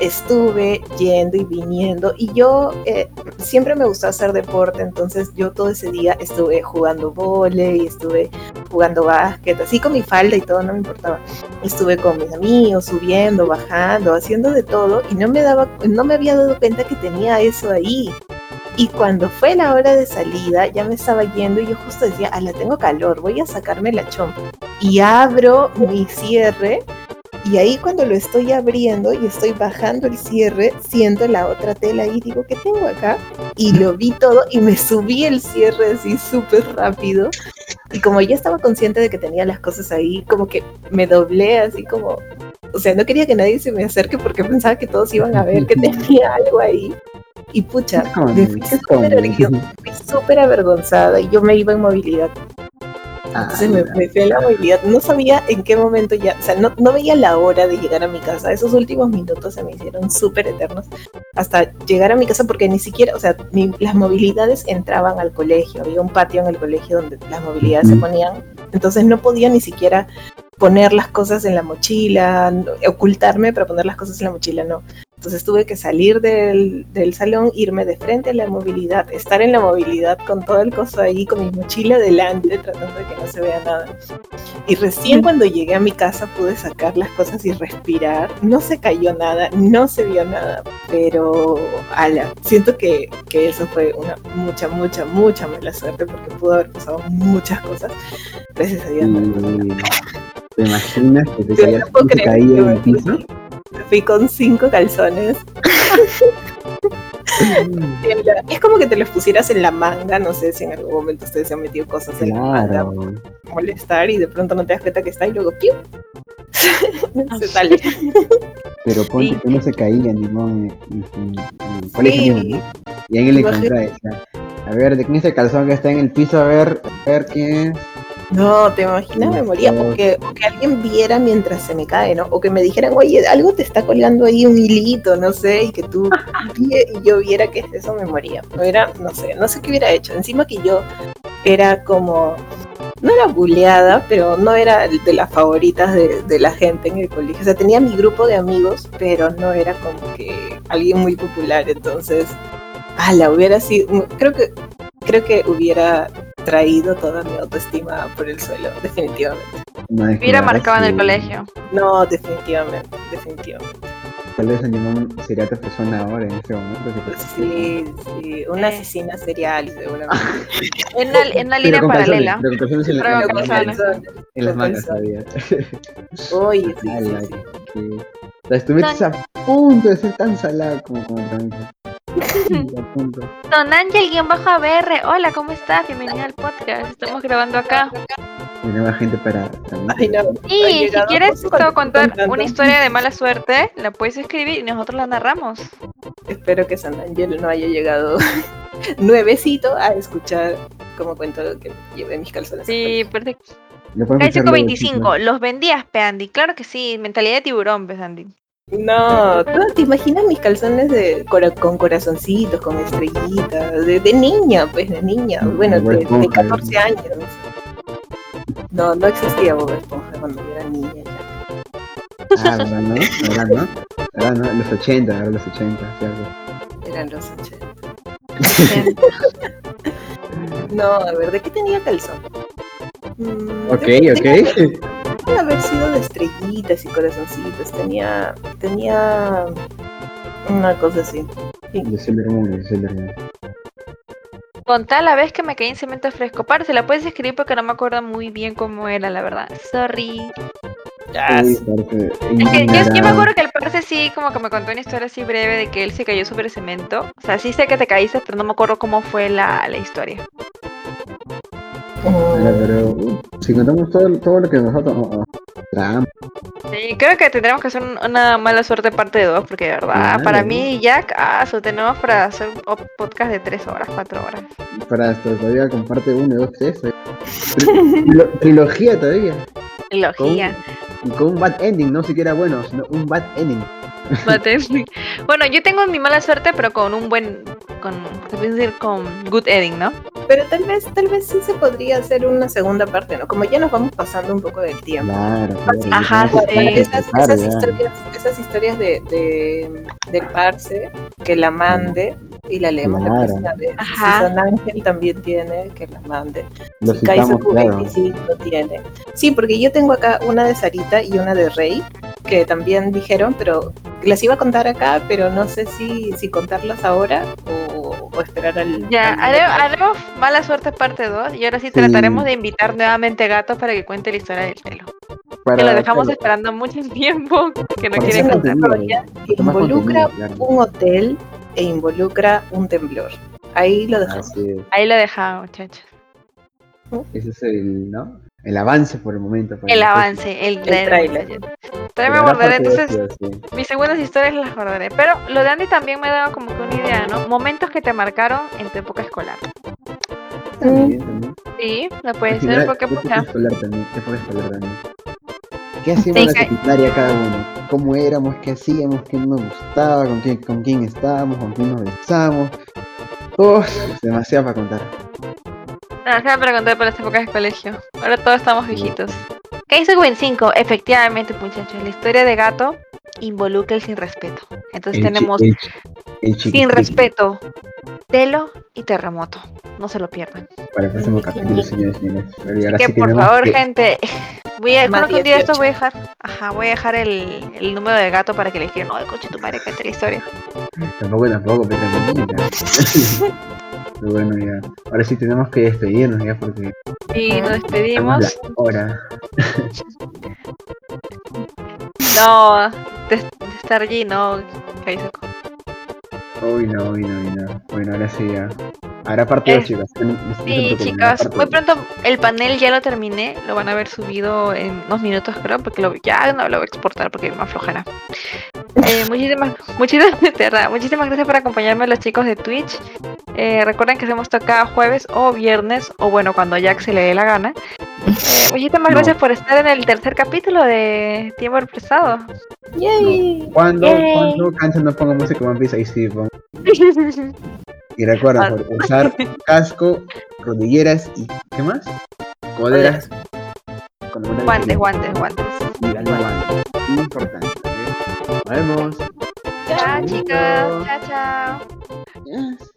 estuve yendo y viniendo. Y yo eh, siempre me gustó hacer deporte, entonces yo todo ese día estuve jugando vóley, estuve jugando básquet, así con mi falda y todo, no me importaba. Estuve con mis amigos, subiendo, bajando, haciendo de todo, y no me daba, no me había dado cuenta que tenía eso ahí. Y cuando fue la hora de salida, ya me estaba yendo y yo justo decía, la tengo calor, voy a sacarme la chompa. Y abro mi cierre y ahí cuando lo estoy abriendo y estoy bajando el cierre, siento la otra tela y digo, ¿qué tengo acá? Y lo vi todo y me subí el cierre así súper rápido. Y como ya estaba consciente de que tenía las cosas ahí, como que me doblé así como... O sea, no quería que nadie se me acerque porque pensaba que todos iban a ver que tenía algo ahí. Y pucha, me fui súper avergonzada y yo me iba en movilidad. Entonces me, me fui a la movilidad. No sabía en qué momento ya, o sea, no, no veía la hora de llegar a mi casa. Esos últimos minutos se me hicieron súper eternos hasta llegar a mi casa porque ni siquiera, o sea, mi- las movilidades entraban al colegio. Había un patio en el colegio donde las movilidades se ponían. Entonces no podía ni siquiera poner las cosas en la mochila, ocultarme para poner las cosas en la mochila, no. Entonces tuve que salir del, del salón, irme de frente a la movilidad, estar en la movilidad con todo el coso ahí, con mi mochila delante, tratando de que no se vea nada. Y recién cuando llegué a mi casa pude sacar las cosas y respirar. No se cayó nada, no se vio nada, pero ala, siento que, que eso fue una mucha, mucha, mucha mala suerte porque pudo haber pasado muchas cosas. Gracias a Dios. no. Y- ¿Te imaginas que te no caía el piso? Fui- me fui con cinco calzones. Es como que te los pusieras en la manga, no sé si en algún momento ustedes se han metido cosas en la manga para molestar y de pronto no te das cuenta que está y luego ¡piu! se sale. Pero ponte Sí. que no se caía ni modo en, en- en el colegio Sí. ¿no? Y alguien le decía, a ver, ¿de quién es el calzón que está en el piso? A ver, a ver quién es. No, te imaginas, me moría. O que, o que alguien viera mientras se me cae, ¿no? O que me dijeran, oye, algo te está colgando ahí un hilito, no sé, y que tú y yo viera que es eso, me moría. No era, no sé, no sé qué hubiera hecho. Encima que yo era como, no era buleada, pero no era de las favoritas de, de la gente en el colegio. O sea, tenía mi grupo de amigos, pero no era como que alguien muy popular. Entonces, la hubiera sido, creo que, creo que hubiera traído toda mi autoestima por el suelo, definitivamente. Hubiera la marcado en el colegio. No, definitivamente, definitivamente. Tal vez Animón sería otra persona ahora en este momento. Sí, sí, una asesina serial, seguramente. En una, en Pero línea paralela. en la- la- las mangas todavía. Oye, sí, sí, sí. estuviste a punto de ser tan salada como como. Don Ángel-ABR, hola, ¿cómo estás? Bienvenido al podcast. Estamos grabando acá. Hay nueva gente para, no. Y si quieres contar contando. una historia de mala suerte, la puedes escribir y nosotros la narramos. Espero que San Ángel no haya llegado nuevecito a escuchar como cuento que llevé mis calzones. Sí, perfecto. Lo podemos Cállate hacer con luego, 25. Los vendías, pe Andy. Claro que sí. Mentalidad de tiburón, pe Andy. No, ¿tú te imaginas mis calzones de cora- con corazoncitos, con estrellitas? De, de niña, pues, de niña. Bueno, Bob de, de Esponja, 14 años. No, no existía Bob Esponja cuando yo era niña. ya. Ah, ¿verdad, no? ¿Verdad, no? ¿Verdad, no? Los 80, ¿verdad? Los 80, ¿cierto? Eran los 80. No, a ver, ¿de qué tenía calzón? Mm, Ok, ok. Debe haber sido de estrellitas y corazoncitos. Tenía. Tenía. Una cosa así. De Sailor Moon, de Sailor Moon. Contá la vez que me caí en cemento fresco. Parce, la puedes escribir porque no me acuerdo muy bien cómo era, la verdad. Sorry. Sí. parce, Es que yo, yo me acuerdo que el parce sí, como que me contó una historia así breve de que él se cayó sobre cemento. O sea, sí sé que te caíste, pero no me acuerdo cómo fue la, la historia. Pero si contamos todo, todo lo que nosotros oh, oh, Sí, creo que tendremos que hacer un- una mala suerte parte de dos, porque de verdad, Claro. para mí y Jack, ah, eso tenemos para hacer un podcast de tres horas, cuatro horas. para esto todavía comparte 1, 2, 3 Trilo- trilogía todavía Logía. y con un bad ending no siquiera bueno sino un bad ending Mate. bueno, yo tengo mi mala suerte, pero con un buen, con, decir, con good ending, ¿no? Pero tal vez, tal vez sí se podría hacer una segunda parte, ¿no? Como ya nos vamos pasando un poco del tiempo. claro, claro Ajá, sí. Esas, esas historias, esas historias de, de- del Parse, que la mande y la leemos la Claro. próxima vez. Ajá. Si San Ángel también tiene, que la mande. lo Si Kaizoku claro 25 tiene. Sí, porque yo tengo acá una de Sarita y una de Rey, que también dijeron, pero las iba a contar acá, pero no sé si, si contarlas ahora o, o esperar al. Ya, al- haremos mala suerte parte 2 y ahora sí, Sí. trataremos de invitar nuevamente a Gato para que cuente la historia del pelo. para, Que lo dejamos esperando mucho tiempo, que no para quiere contar. involucra un hotel e involucra un temblor. Ahí lo dejamos. Ahí lo dejamos, muchachos. ese es el no el avance por el momento El avance, el, tráiler. También me guardaré, entonces sí, mis segundas historias las guardaré. Pero lo de Andy también me daba como que una idea, ¿no? Momentos que te marcaron en tu época escolar. También. Sí, lo puede ser porque escolar también. ¿Qué hacíamos Sí, en la que- secundaria cada uno? ¿Cómo éramos? ¿Qué hacíamos? ¿Qué nos gustaba? ¿Con quién, con quién estábamos? ¿Con quién nos besamos? Uf, demasiado para contar. Acá para contar para las épocas de colegio. Ahora todos estamos viejitos. ¿Qué hizo 25? Efectivamente, muchachos. La historia de gato involucra el sin respeto. Entonces El tenemos el sin respeto, Telo y terremoto. No se lo pierdan. Para el próximo capítulo, señores y señores. Pero y ahora que sí por favor, que- gente, voy a, creo que un día 18. voy a dejar, ajá, voy a dejar el, el número de gato para que le digan, no, coche tu madre, cuente la historia. Tampoco, tampoco, pero. Pero bueno, ya. Ahora sí tenemos que despedirnos ya porque Y nos despedimos. la hora. No, de, de estar allí, no, Kaizoku. Uy, no, uy, no, uy, no. Bueno, ahora sí ya. Ahora parte Eh, 2, chicas. Sí, chicas, muy pronto el panel ya lo terminé, lo van a ver subido en unos minutos creo, porque lo, ya no lo voy a exportar porque me aflojera. Eh, muchísimas, muchísimas, muchísimas gracias por acompañarme los chicos de Twitch. Eh, recuerden que hacemos esto cada jueves o viernes, o bueno, cuando a Jack se le dé la gana. Eh, muchísimas No. gracias por estar en el tercer capítulo de Tiempo Prestado. Yay. Cuando, Yay. cuando Cancha no ponga música One Piece, ahí sí Y recuerda, Ah. por usar casco, rodilleras y ¿qué más? Coderas. guantes, guantes, guantes. Y dale guantes. Importante. ¿ok? Nos vemos. Chao, chicas. Chao, chao. Yes.